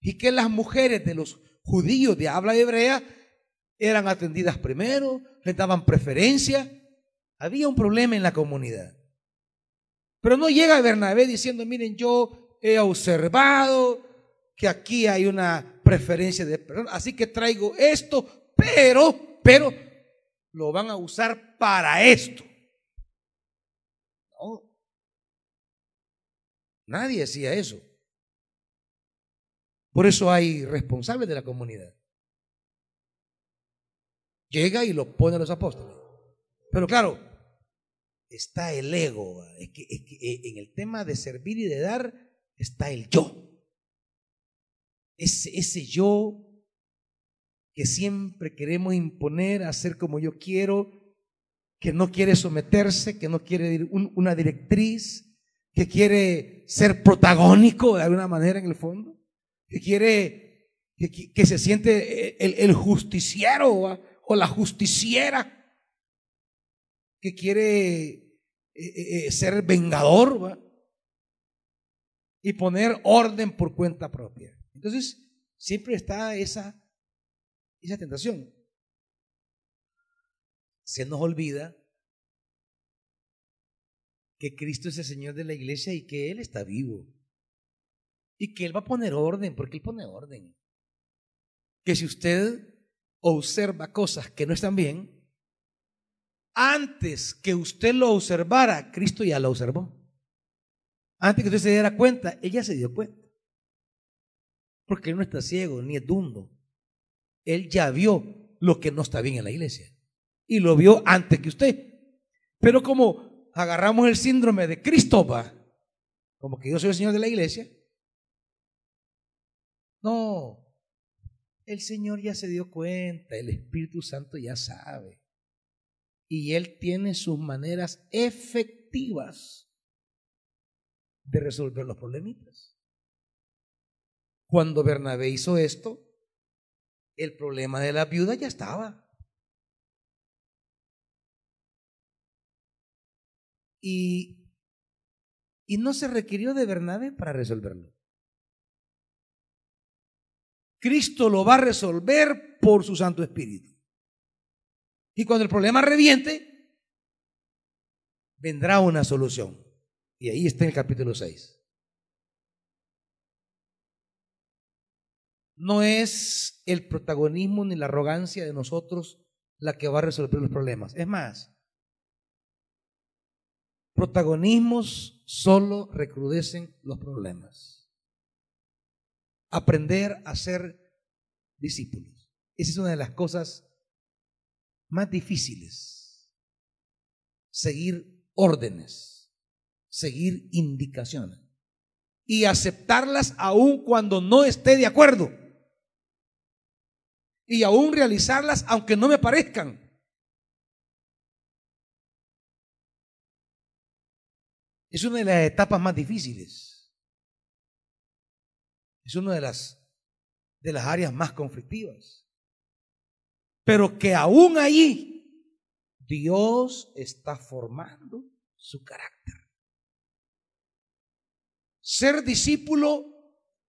Y que las mujeres de los judíos de habla hebrea eran atendidas primero, les daban preferencia. Había un problema en la comunidad. Pero no llega Bernabé diciendo, miren, yo he observado que aquí hay una preferencia de personas, así que traigo esto, pero, pero, lo van a usar para esto. No. Nadie decía eso. Por eso hay responsables de la comunidad. Llega y lo pone a los apóstoles. Pero claro, está el ego. Es que, eh, en el tema de servir y de dar está el yo. Ese, ese yo que siempre queremos imponer, hacer como yo quiero, que no quiere someterse, que no quiere una directriz, que quiere ser protagónico de alguna manera en el fondo, que quiere, que, se siente el, el justiciero o la justiciera que quiere eh, eh, eh, ser vengador. y poner orden por cuenta propia. Entonces, siempre está esa, esa tentación. Se nos olvida que Cristo es el Señor de la iglesia y que Él está vivo. Y que Él va a poner orden, porque Él pone orden. Que si usted observa cosas que no están bien, antes que usted lo observara, Cristo ya lo observó. Antes que usted se diera cuenta, ella se dio cuenta. Porque Él no está ciego ni es dundo. Él ya vio lo que no está bien en la iglesia. Y lo vio antes que usted. Pero como agarramos el síndrome de Cristo, como que yo soy el Señor de la iglesia. No, el Señor ya se dio cuenta, el Espíritu Santo ya sabe. Y Él tiene sus maneras efectivas de resolver los problemitas. Cuando Bernabé hizo esto, el problema de la viuda ya estaba. Y, y no se requirió de Bernabé para resolverlo. Cristo lo va a resolver por su Santo Espíritu. Y cuando el problema reviente, vendrá una solución. Y ahí está en el capítulo 6. No es el protagonismo ni la arrogancia de nosotros la que va a resolver los problemas. Es más, protagonismos solo recrudecen los problemas. Aprender a ser discípulos. Esa es una de las cosas más difíciles. Seguir órdenes, seguir indicaciones y aceptarlas aun cuando no esté de acuerdo y aún realizarlas aunque no me parezcan. Es una de las etapas más difíciles. Es una de las, de las áreas más conflictivas. Pero que aún allí Dios está formando su carácter. Ser discípulo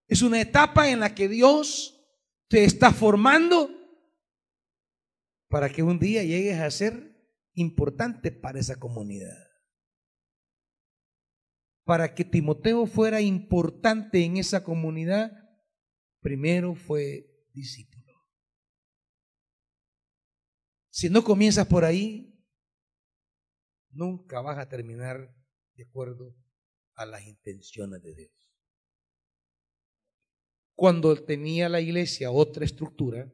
es una etapa en la que Dios te está formando para que un día llegues a ser importante para esa comunidad. Para que Timoteo fuera importante en esa comunidad, primero fue discípulo. Si no comienzas por ahí, nunca vas a terminar de acuerdo a las intenciones de Dios cuando tenía la iglesia otra estructura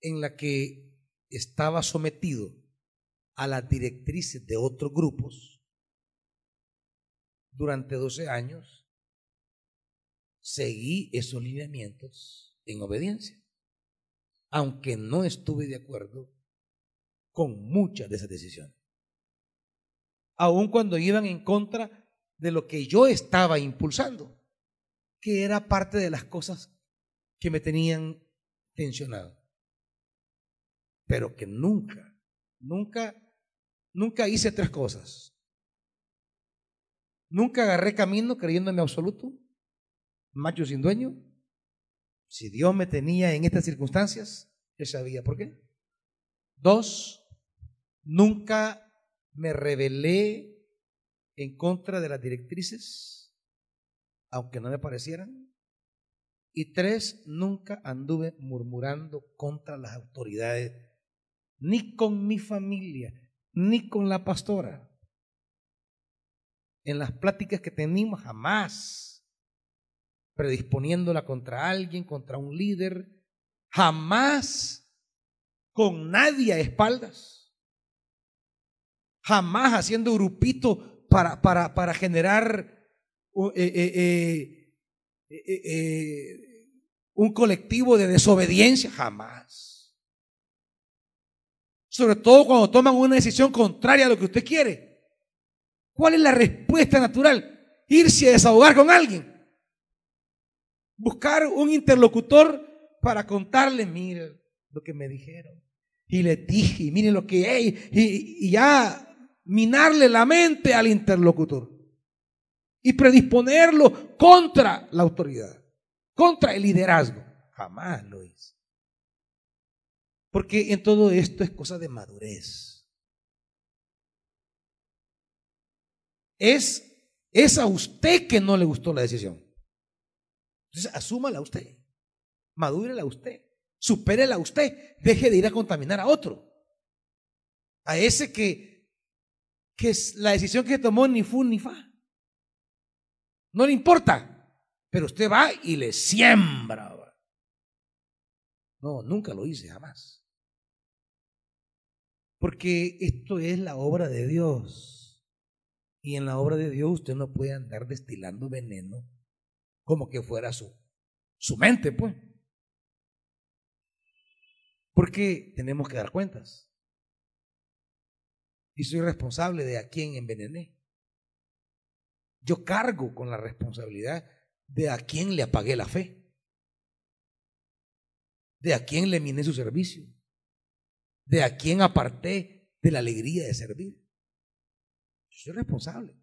en la que estaba sometido a las directrices de otros grupos durante 12 años, seguí esos lineamientos en obediencia, aunque no estuve de acuerdo con muchas de esas decisiones. Aun cuando iban en contra de lo que yo estaba impulsando, que era parte de las cosas que me tenían tensionado. Pero que nunca, nunca, nunca hice tres cosas. Nunca agarré camino creyéndome absoluto, macho sin dueño. Si Dios me tenía en estas circunstancias, Él sabía por qué. Dos, nunca me rebelé en contra de las directrices, aunque no me parecieran. Y tres, nunca anduve murmurando contra las autoridades, ni con mi familia, ni con la pastora. En las pláticas que teníamos, jamás predisponiéndola contra alguien, contra un líder, jamás con nadie a espaldas, jamás haciendo grupito para, para, para generar eh, eh, eh, un colectivo de desobediencia, jamás. Sobre todo cuando toman una decisión contraria a lo que usted quiere. ¿Cuál es la respuesta natural? Irse a desahogar con alguien. Buscar un interlocutor para contarle, mire lo que me dijeron. Y le dije, mire lo que hay. Y, y ya minarle la mente al interlocutor y predisponerlo contra la autoridad, contra el liderazgo. Jamás lo hice. Porque en todo esto es cosa de madurez. Es, es a usted que no le gustó la decisión. Entonces, asúmala usted. Madúrela usted. Supérela usted. Deje de ir a contaminar a otro. A ese que, que es la decisión que tomó ni fu ni fa. No le importa. Pero usted va y le siembra. No, nunca lo hice, jamás. Porque esto es la obra de Dios. Y en la obra de Dios usted no puede andar destilando veneno como que fuera su, su mente, pues. Porque tenemos que dar cuentas. Y soy responsable de a quién envenené. Yo cargo con la responsabilidad de a quién le apagué la fe. De a quién le miné su servicio de a quién aparté de la alegría de servir. Yo soy responsable.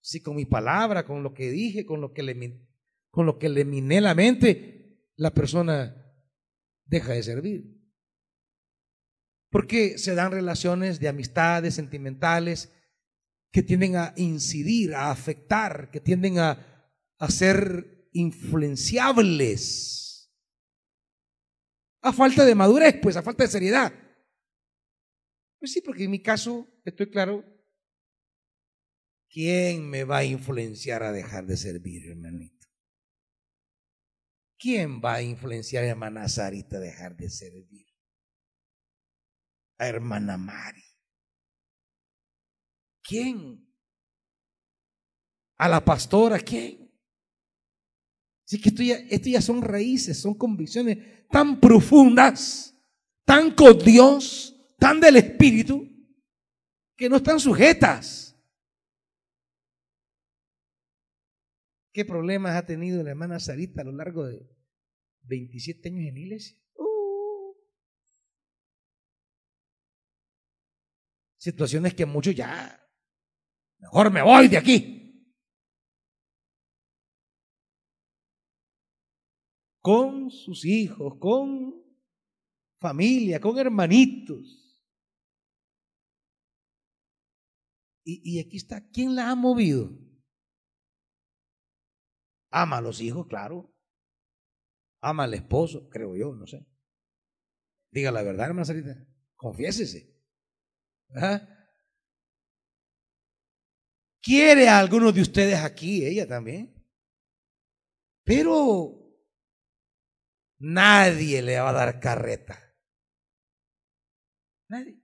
Si con mi palabra, con lo que dije, con lo que le, con lo que le miné la mente, la persona deja de servir. Porque se dan relaciones de amistades sentimentales que tienden a incidir, a afectar, que tienden a, a ser influenciables a falta de madurez, pues a falta de seriedad. Pues sí, porque en mi caso, estoy claro, ¿quién me va a influenciar a dejar de servir, hermanito? ¿Quién va a influenciar a hermana Sarita a dejar de servir? A hermana Mari. ¿Quién? ¿A la pastora? ¿Quién? Así que esto ya, esto ya son raíces, son convicciones tan profundas, tan con Dios, tan del Espíritu, que no están sujetas. ¿Qué problemas ha tenido la hermana Sarita a lo largo de 27 años en iglesia? Uh. Situaciones que muchos ya, mejor me voy de aquí. Con sus hijos, con familia, con hermanitos. Y, aquí está, ¿quién la ha movido? Ama a los hijos, claro. Ama al esposo, creo yo, no sé. Diga la verdad, hermana Sarita. Confiésese. ¿Quiere a alguno de ustedes aquí? Ella también. Pero Nadie le va a dar carreta. Nadie.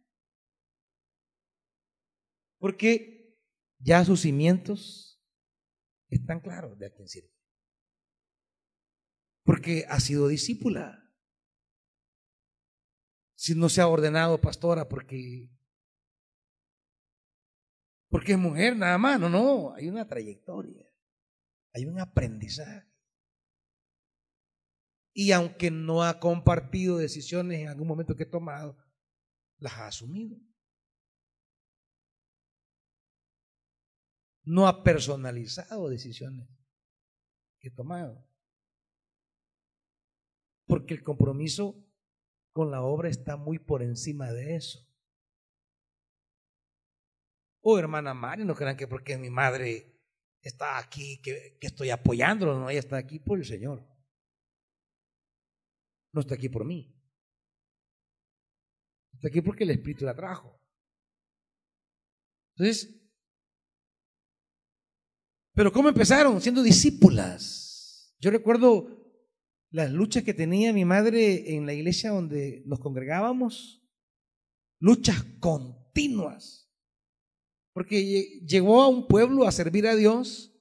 Porque ya sus cimientos están claros de a quién sirve. Porque ha sido discípula. Si no se ha ordenado pastora porque porque es mujer nada más, no, no, hay una trayectoria, hay un aprendizaje y aunque no ha compartido decisiones en algún momento que he tomado, las ha asumido. No ha personalizado decisiones que he tomado. Porque el compromiso con la obra está muy por encima de eso. Oh, hermana Mari, no crean que porque mi madre está aquí, que, que estoy apoyándolo, no, ella está aquí por el Señor no está aquí por mí. Está aquí porque el Espíritu la trajo. Entonces, pero ¿cómo empezaron? Siendo discípulas. Yo recuerdo las luchas que tenía mi madre en la iglesia donde nos congregábamos, luchas continuas, porque llegó a un pueblo a servir a Dios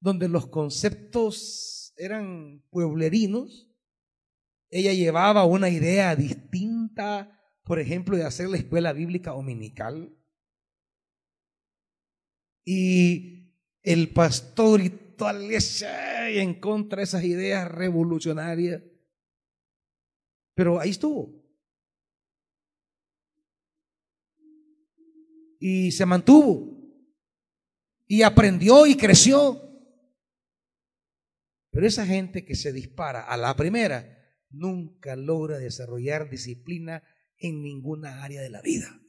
donde los conceptos eran pueblerinos ella llevaba una idea distinta, por ejemplo, de hacer la escuela bíblica dominical. Y el pastor y toda la iglesia en contra de esas ideas revolucionarias. Pero ahí estuvo. y se mantuvo. Y aprendió y creció. Pero esa gente que se dispara a la primera nunca logra desarrollar disciplina en ninguna área de la vida.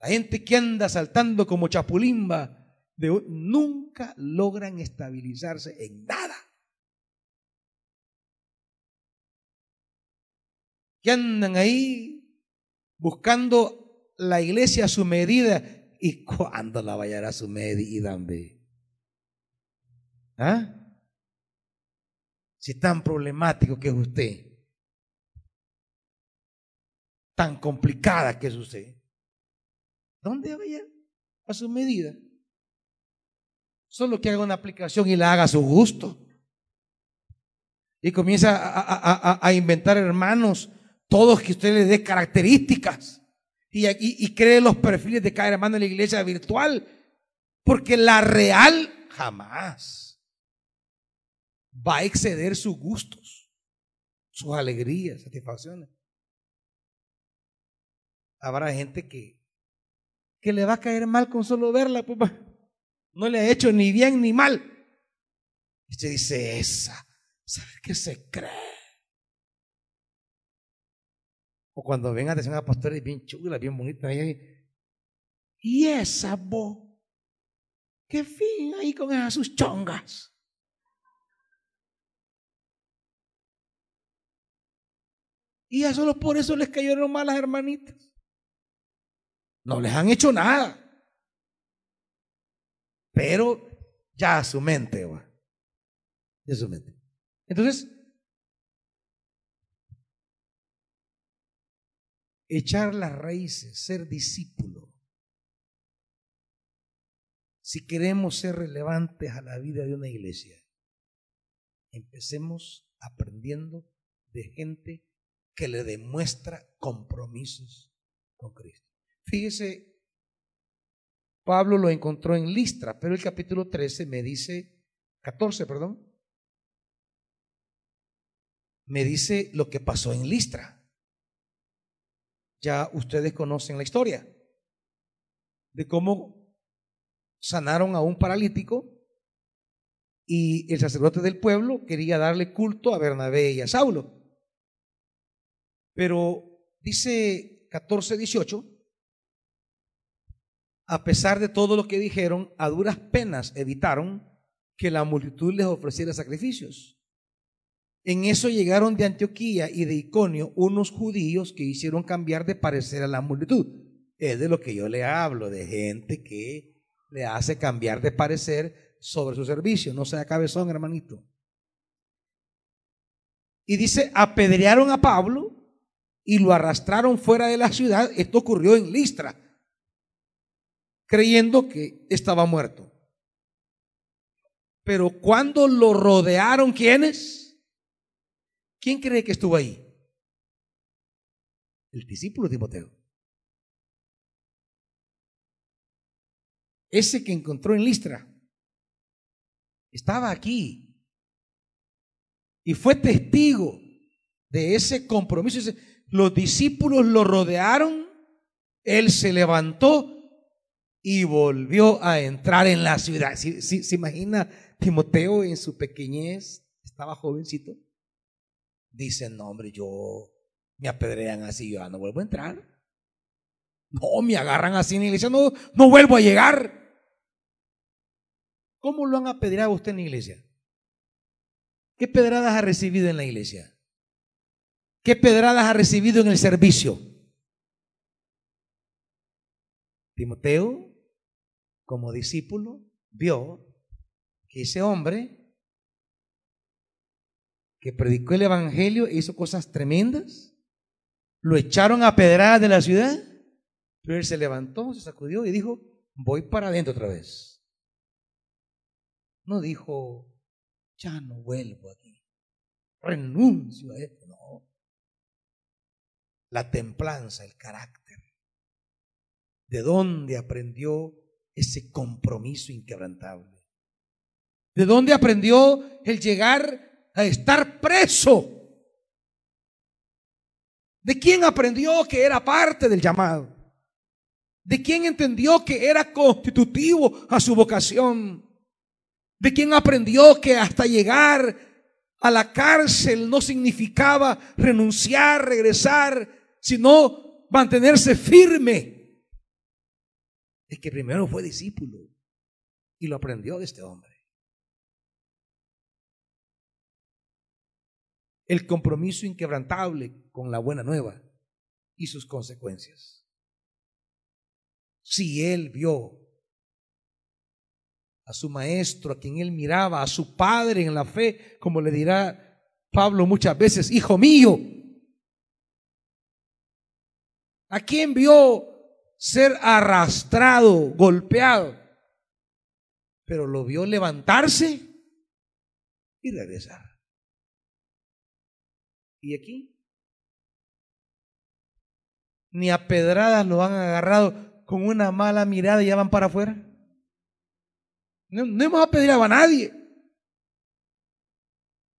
La gente que anda saltando como chapulimba nunca logran estabilizarse en nada. Que andan ahí buscando la iglesia a su medida y cuando la vayan a su medida, ¿Ah? Si tan problemático que es usted, tan complicada que es usted, ¿dónde vaya a su medida? Solo que haga una aplicación y la haga a su gusto. Y comienza a, inventar hermanos, todos que usted le dé características. Y, y cree los perfiles de cada hermano en la iglesia virtual. Porque la real jamás va a exceder sus gustos, sus alegrías, satisfacciones. Habrá gente que, que le va a caer mal con solo verla. Pues, no le ha hecho ni bien ni mal. Y se dice, esa, ¿sabe qué se cree? O cuando venga de una pastora y bien chula, bien bonita, y esa voz, qué fin ahí con esas sus chongas. Y ya solo por eso les cayeron mal las hermanitas. No les han hecho nada pero ya su mente, va. Ya su mente. Entonces, echar las raíces, ser discípulo. Si queremos ser relevantes a la vida de una iglesia, empecemos aprendiendo de gente que le demuestra compromisos con Cristo. Fíjese Pablo lo encontró en Listra, pero el capítulo 13 me dice, 14, perdón, me dice lo que pasó en Listra. Ya ustedes conocen la historia de cómo sanaron a un paralítico y el sacerdote del pueblo quería darle culto a Bernabé y a Saulo. Pero dice 14, 18, a pesar de todo lo que dijeron, a duras penas evitaron que la multitud les ofreciera sacrificios. En eso llegaron de Antioquía y de Iconio unos judíos que hicieron cambiar de parecer a la multitud. Es de lo que yo le hablo, de gente que le hace cambiar de parecer sobre su servicio. No sea cabezón, hermanito. Y dice, apedrearon a Pablo y lo arrastraron fuera de la ciudad. Esto ocurrió en Listra creyendo que estaba muerto. Pero cuando lo rodearon, ¿quiénes? ¿Quién cree que estuvo ahí? El discípulo Timoteo. Ese que encontró en Listra estaba aquí y fue testigo de ese compromiso. Los discípulos lo rodearon, él se levantó y volvió a entrar en la ciudad. ¿Se imagina Timoteo en su pequeñez? Estaba jovencito. Dice, no, hombre, yo me apedrean así, yo no vuelvo a entrar. No, me agarran así en la iglesia, no, no vuelvo a llegar. ¿Cómo lo han apedreado usted en la iglesia? ¿Qué pedradas ha recibido en la iglesia? ¿Qué pedradas ha recibido en el servicio? Timoteo como discípulo, vio que ese hombre que predicó el Evangelio e hizo cosas tremendas, lo echaron a pedradas de la ciudad, pero él se levantó, se sacudió y dijo, voy para adentro otra vez. No dijo, ya no vuelvo aquí, renuncio a esto. La templanza, el carácter. ¿De dónde aprendió ese compromiso inquebrantable. ¿De dónde aprendió el llegar a estar preso? ¿De quién aprendió que era parte del llamado? de quien entendió que era constitutivo a su vocación, de quien aprendió que hasta llegar a la cárcel no significaba renunciar, regresar, sino mantenerse firme. Es que primero fue discípulo y lo aprendió de este hombre. El compromiso inquebrantable con la buena nueva y sus consecuencias. Si él vio a su maestro, a quien él miraba, a su padre en la fe, como le dirá Pablo muchas veces, hijo mío. ¿A quien vio ser arrastrado, golpeado? Pero lo vio levantarse y regresar. ¿Y aquí? Ni a pedradas lo han agarrado con una mala mirada y ya van para afuera. No, hemos apedreado a nadie.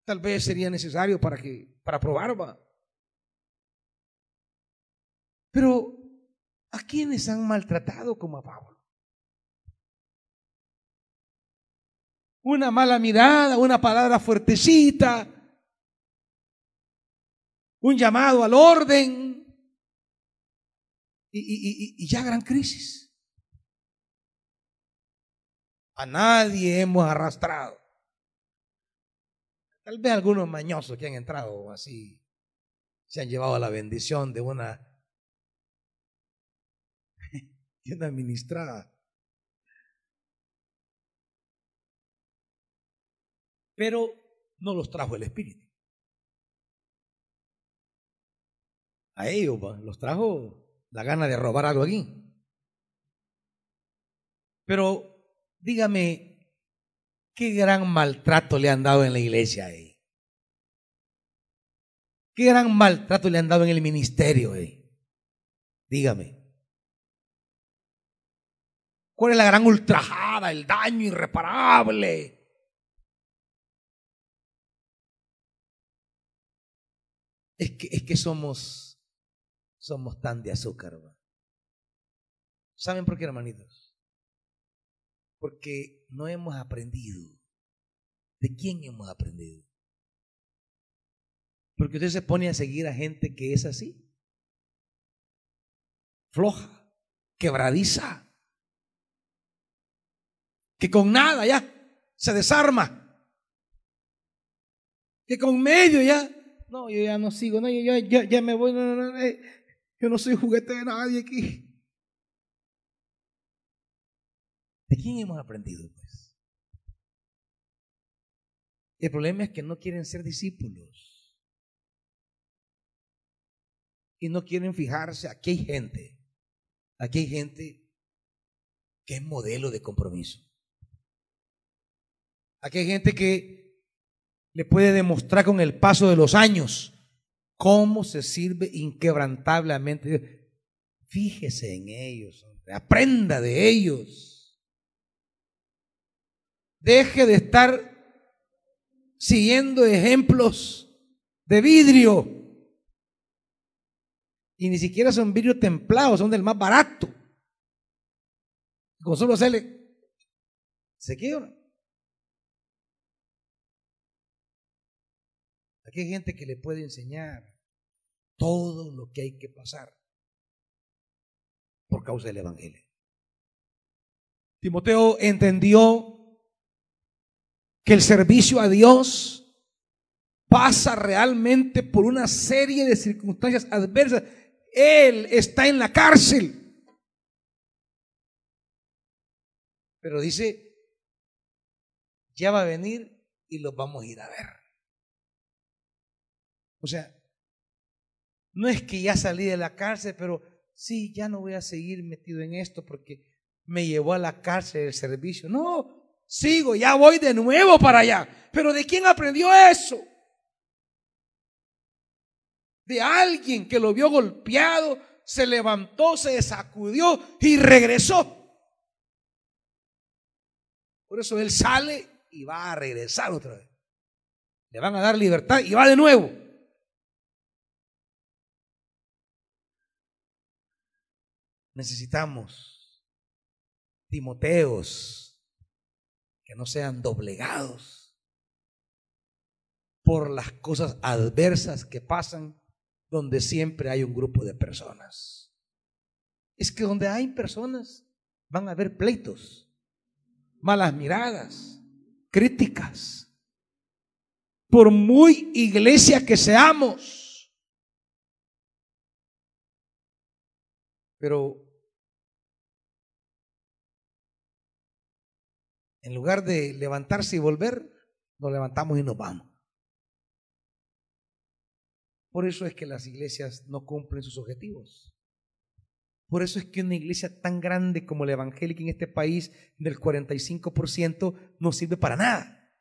Tal vez sería necesario para que, para probar. Pero, ¿a quiénes han maltratado como a Pablo? Una mala mirada, una palabra fuertecita, un llamado al orden y ya gran crisis. A nadie hemos arrastrado. Tal vez algunos mañosos que han entrado así se han llevado la bendición de una, una administrada. Pero no los trajo el Espíritu. A ellos los trajo la gana de robar algo aquí. Pero Dígame, ¿qué gran maltrato le han dado en la iglesia ahí? ¿Qué gran maltrato le han dado en el ministerio ahí? Dígame. ¿Cuál es la gran ultrajada, el daño irreparable? Es que, es que somos, somos tan de azúcar. ¿Saben por qué, hermanitos? Porque no hemos aprendido. ¿De quién hemos aprendido? Porque usted se pone a seguir a gente que es así. Floja, quebradiza. Que con nada ya se desarma. Que con medio ya. No, yo ya no sigo, no, yo ya, ya, me voy. No, no, no, eh, yo no soy juguete de nadie aquí. ¿De quién hemos aprendido, pues? El problema es que no quieren ser discípulos. Y no quieren fijarse. Aquí hay gente. Aquí hay gente que es modelo de compromiso. Aquí hay gente que le puede demostrar con el paso de los años cómo se sirve inquebrantablemente. Fíjese en ellos, aprenda de ellos. Deje de estar siguiendo ejemplos de vidrio. Y ni siquiera son vidrio templados, son del más barato. Con solo hacerle, se quiebra. Aquí hay gente que le puede enseñar todo lo que hay que pasar por causa del Evangelio. Timoteo entendió que el servicio a Dios pasa realmente por una serie de circunstancias adversas. Él está en la cárcel. Pero dice, ya va a venir y los vamos a ir a ver. O sea, no es que ya salí de la cárcel, pero sí, ya no voy a seguir metido en esto porque me llevó a la cárcel el servicio. No, sigo, ya voy de nuevo para allá. Pero ¿de quién aprendió eso? De alguien que lo vio golpeado, se levantó, se sacudió y regresó. Por eso él sale y va a regresar otra vez. Le van a dar libertad y va de nuevo. Necesitamos Timoteos que no sean doblegados por las cosas adversas que pasan donde siempre hay un grupo de personas. Es que donde hay personas van a haber pleitos, malas miradas, críticas. Por muy iglesia que seamos. Pero en lugar de levantarse y volver, nos levantamos y nos vamos. Por eso es que las iglesias no cumplen sus objetivos. Por eso es que una iglesia tan grande como la evangélica en este país, del 45%, no sirve para nada.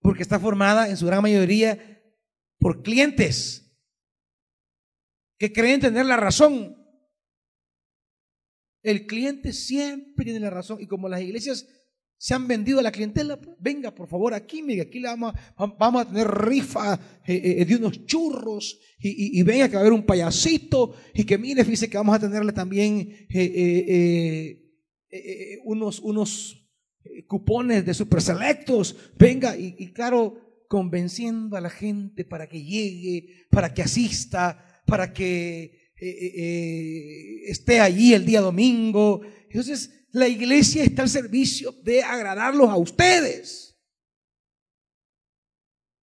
Porque está formada en su gran mayoría por clientes que creen tener la razón. El cliente siempre tiene la razón. Y como las iglesias se han vendido a la clientela, pues, venga por favor aquí, mire, aquí le vamos, a, vamos a tener rifa eh, eh, de unos churros y, venga que va a haber un payasito y que mire, fíjese que vamos a tenerle también eh, unos, unos cupones de super selectos, venga y, y claro, convenciendo a la gente para que llegue, para que asista, para que esté allí el día domingo. Entonces, la iglesia está al servicio de agradarlos a ustedes.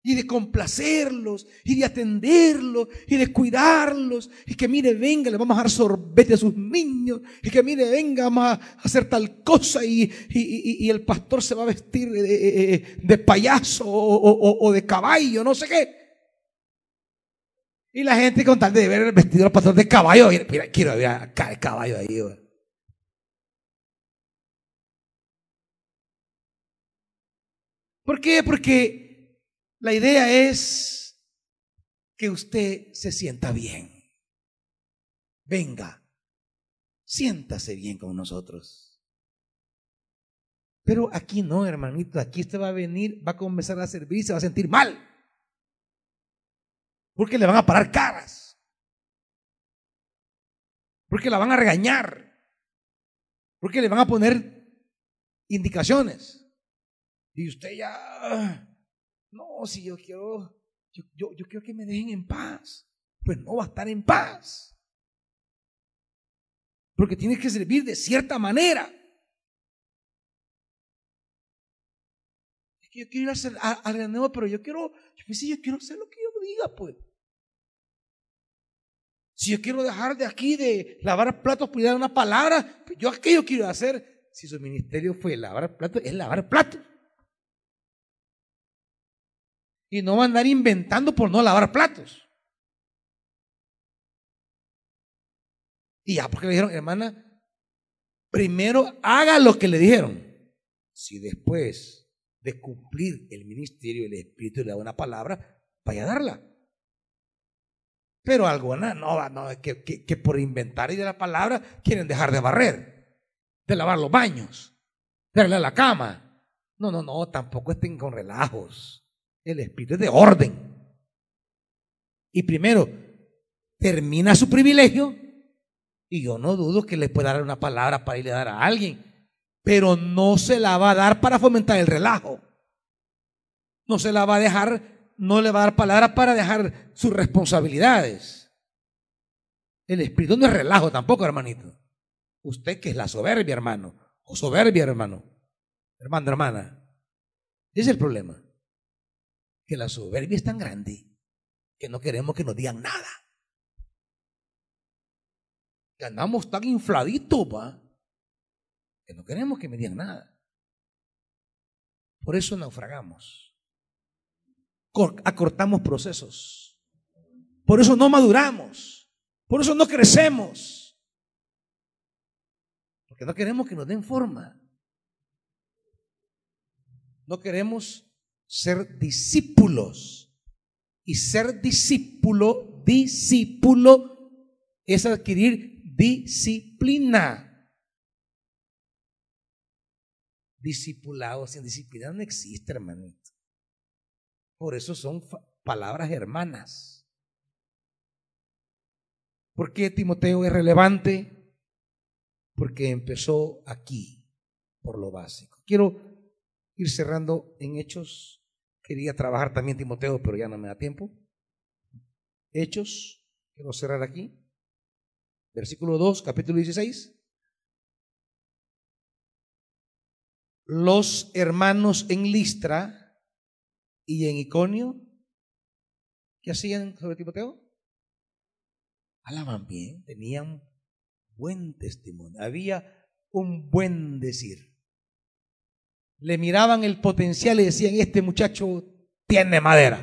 Y de complacerlos, y de atenderlos, y de cuidarlos. Y que mire, venga, le vamos a dar sorbete a sus niños. Y que mire, venga, vamos a hacer tal cosa. Y, y, el pastor se va a vestir de, payaso o, de caballo, no sé qué. Y la gente con tal de ver el vestido del pastor de caballo, mira, quiero ver el caballo ahí. ¿Por qué? Porque la idea es que usted se sienta bien. Venga, siéntase bien con nosotros. Pero aquí no, hermanito, aquí usted va a venir, va a comenzar a servir y se va a sentir mal. Porque le van a parar caras. Porque la van a regañar. Porque le van a poner indicaciones. Y usted ya, no, si yo quiero, yo, yo, quiero que me dejen en paz. Pues no va a estar en paz. Porque tiene que servir de cierta manera. Es que yo quiero ir al nuevo, pero yo quiero, yo, sí, yo quiero hacer lo que yo diga, pues. Si yo quiero dejar de aquí de lavar platos por dar una palabra, yo aquello quiero hacer. Si su ministerio fue lavar platos, es lavar platos. Y no va a andar inventando por no lavar platos. Y ya, porque le dijeron, hermana, primero haga lo que le dijeron. Si después de cumplir el ministerio del Espíritu le da una palabra, vaya a darla. Pero algunas no, no que, que, por inventar y de la palabra quieren dejar de barrer, de lavar los baños, de arreglar la cama. No, no, no, tampoco estén con relajos. El espíritu es de orden. Y primero, termina su privilegio y yo no dudo que le pueda dar una palabra para irle a dar a alguien, pero no se la va a dar para fomentar el relajo. No se la va a dejar, no le va a dar palabra para dejar sus responsabilidades. El espíritu no es relajo tampoco, hermanito. Usted que es la soberbia, hermano, o soberbia, hermano, hermano, hermana. Ese es el problema que la soberbia es tan grande que no queremos que nos digan nada. Que andamos tan infladitos, ¿va? Que no queremos que me digan nada. Por eso naufragamos. Acortamos procesos. Por eso no maduramos. Por eso no crecemos. Porque no queremos que nos den forma. No queremos ser discípulos. Y ser discípulo, discípulo, es adquirir disciplina. Discipulado sin disciplina no existe, hermanito. Por eso son palabras hermanas. ¿Por qué Timoteo es relevante? Porque empezó aquí, por lo básico. Quiero ir cerrando en hechos. Quería trabajar también Timoteo, pero ya no me da tiempo. Hechos, quiero cerrar aquí. Versículo 2, capítulo 16. Los hermanos en Listra y en Iconio, ¿qué hacían sobre Timoteo? Alaban bien, tenían buen testimonio, había un buen decir. Le miraban el potencial y decían, este muchacho tiene madera.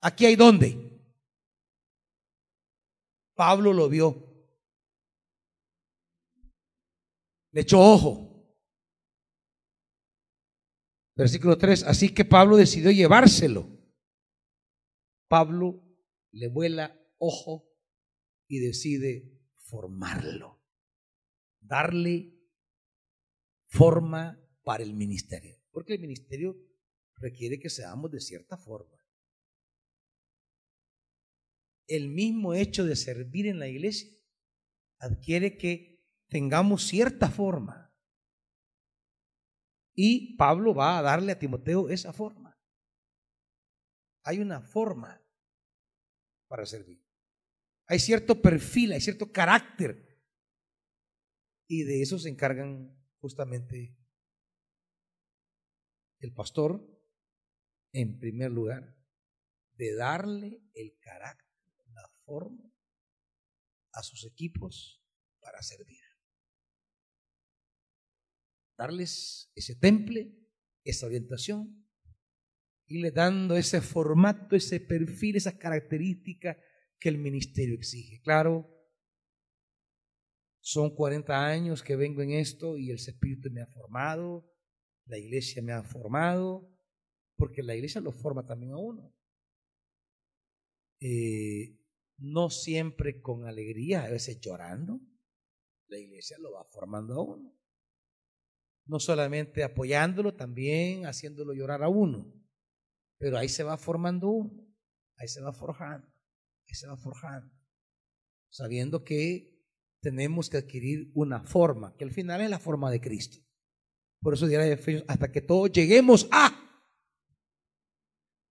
Aquí hay dónde. Pablo lo vio. Le echó ojo. Versículo 3. Así que Pablo decidió llevárselo. Pablo le vuela ojo y decide formarlo. Darle forma para el ministerio. Porque el ministerio requiere que seamos de cierta forma el mismo hecho de servir en la iglesia adquiere que tengamos cierta forma. Y Pablo va a darle a Timoteo esa forma. Hay una forma para servir. Hay cierto perfil, hay cierto carácter. Y de eso se encargan justamente el pastor, en primer lugar, de darle el carácter forma a sus equipos para servir. Darles ese temple, esa orientación, y le dando ese formato, ese perfil, esas características que el ministerio exige. Claro, son 40 años que vengo en esto y el Espíritu me ha formado, la iglesia me ha formado, porque la iglesia lo forma también a uno. Eh, no siempre con alegría, a veces llorando, la iglesia lo va formando a uno. No solamente apoyándolo, también haciéndolo llorar a uno. Pero ahí se va formando uno, ahí se va forjando, ahí se va forjando. Sabiendo que tenemos que adquirir una forma, que al final es la forma de Cristo. Por eso dirá hasta que todos lleguemos a.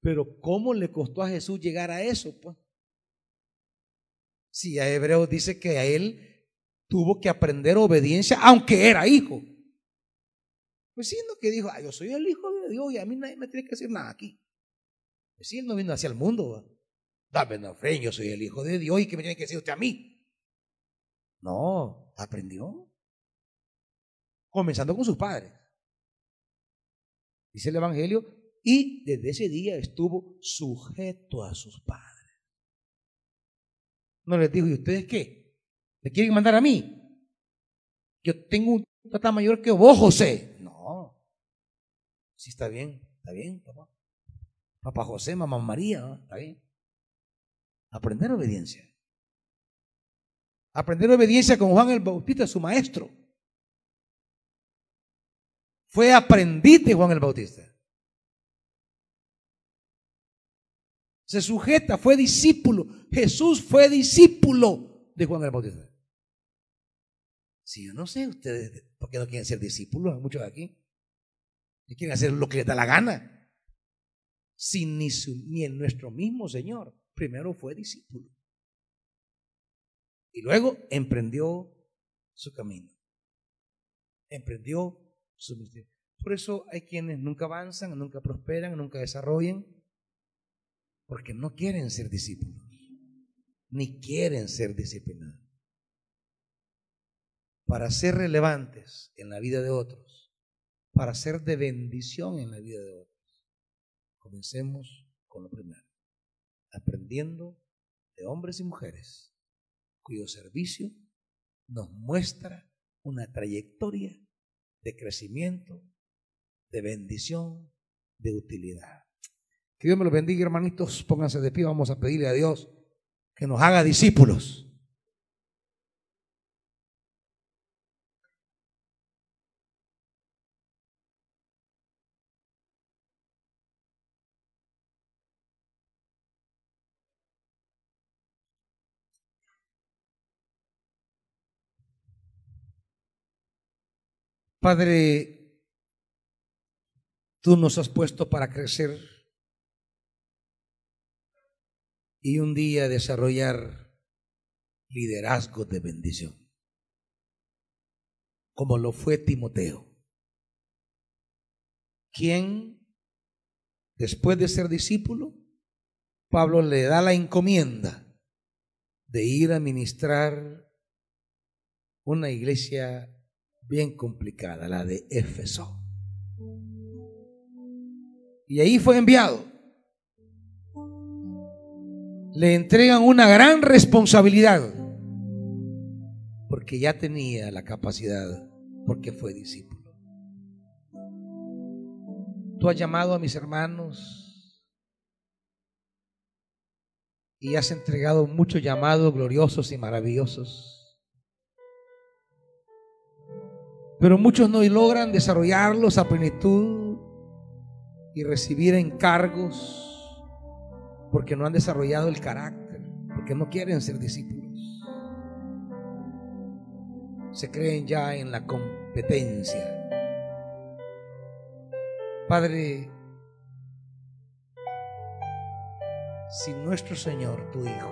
Pero ¿cómo le costó a Jesús llegar a eso? Pues si a Hebreos dice que a él tuvo que aprender obediencia, aunque era hijo. Pues siendo que dijo, yo soy el hijo de Dios y a mí nadie me tiene que decir nada aquí. Pues si él no vino hacia el mundo, dame no fe, yo soy el hijo de Dios y que me tiene que decir usted a mí. No, aprendió. Comenzando con sus padres. Dice el Evangelio, y desde ese día estuvo sujeto a sus padres. No les dijo, ¿y ustedes qué? ¿Me quieren mandar a mí? Yo tengo un tata mayor que vos, José. Sí, está bien, está bien, papá. Papá José, mamá María, está bien. Aprender obediencia. Aprender obediencia con Juan el Bautista, su maestro. Fue aprendiz de Juan el Bautista. se sujeta, fue discípulo. Jesús fue discípulo de Juan el Bautista. Si yo no sé ustedes, ¿por qué no quieren ser discípulos? Hay muchos aquí. Y quieren hacer lo que les da la gana. Sin ni, ni en nuestro mismo Señor. Primero fue discípulo. Y luego emprendió su camino. Emprendió su ministerio. Por eso hay quienes nunca avanzan, nunca prosperan, nunca desarrollan porque no quieren ser discípulos, ni quieren ser disciplinados. Para ser relevantes en la vida de otros, para ser de bendición en la vida de otros, comencemos con lo primero, aprendiendo de hombres y mujeres cuyo servicio nos muestra una trayectoria de crecimiento, de bendición, de utilidad. Que Dios me lo bendiga, hermanitos. Pónganse de pie. Vamos a pedirle a Dios que nos haga discípulos. Padre, tú nos has puesto para crecer y un día desarrollar liderazgo de bendición, como lo fue Timoteo, quien, después de ser discípulo, Pablo le da la encomienda de ir a ministrar una iglesia bien complicada, la de Éfeso. Y ahí fue enviado. Le entregan una gran responsabilidad, porque ya tenía la capacidad, porque fue discípulo. Tú has llamado a mis hermanos y has entregado muchos llamados gloriosos y maravillosos. Pero muchos no logran desarrollarlos a plenitud y recibir encargos porque no han desarrollado el carácter, porque no quieren ser discípulos. Se creen ya en la competencia. Padre, si nuestro Señor, tu Hijo,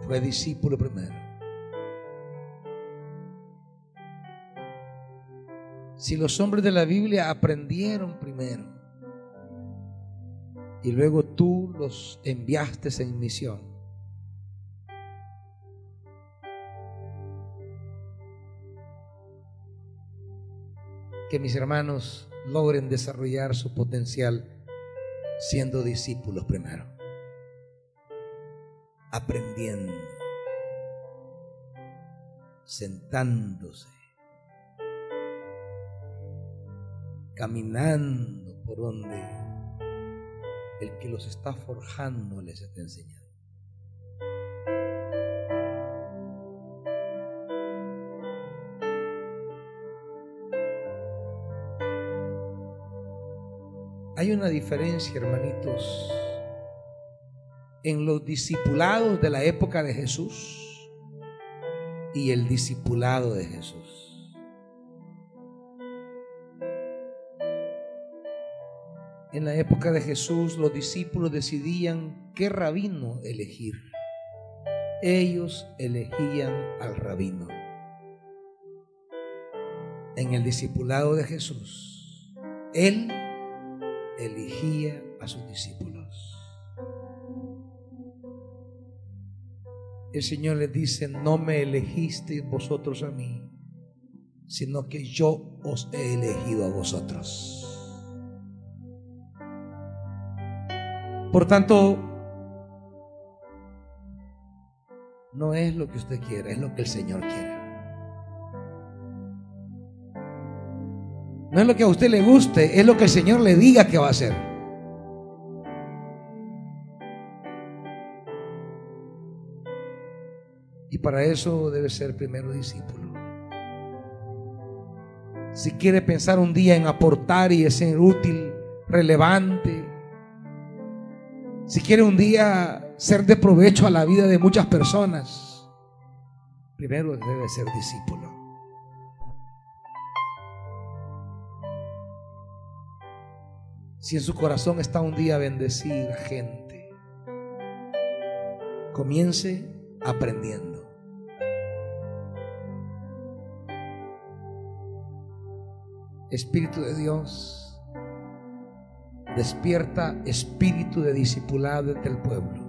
fue discípulo primero, si los hombres de la Biblia aprendieron primero y luego tú los enviaste en misión, que mis hermanos logren desarrollar su potencial siendo discípulos primero, aprendiendo, sentándose, caminando por donde el que los está forjando les está enseñando. Hay una diferencia, hermanitos, en los discipulados de la época de Jesús y el discipulado de Jesús. En la época de Jesús los discípulos decidían qué rabino elegir. Ellos elegían al rabino. En el discipulado de Jesús, Él elegía a sus discípulos. El Señor les dice, no me elegisteis vosotros a mí, sino que yo os he elegido a vosotros. Por tanto, no es lo que usted quiera, es lo que el Señor quiere. No es lo que a usted le guste, es lo que el Señor le diga que va a hacer. Y para eso debe ser primero discípulo. Si quiere pensar un día en aportar y ser útil, relevante, si quiere un día ser de provecho a la vida de muchas personas, primero debe ser discípulo. Si en su corazón está un día bendecir a gente, comience aprendiendo. Espíritu de Dios, despierta espíritu de discipulado entre el pueblo.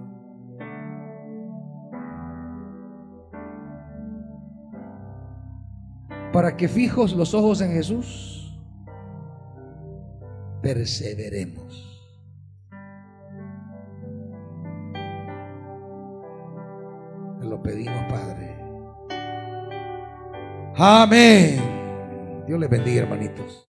Para que fijos los ojos en Jesús, perseveremos. Te lo pedimos, Padre. Amén. Dios les bendiga, hermanitos.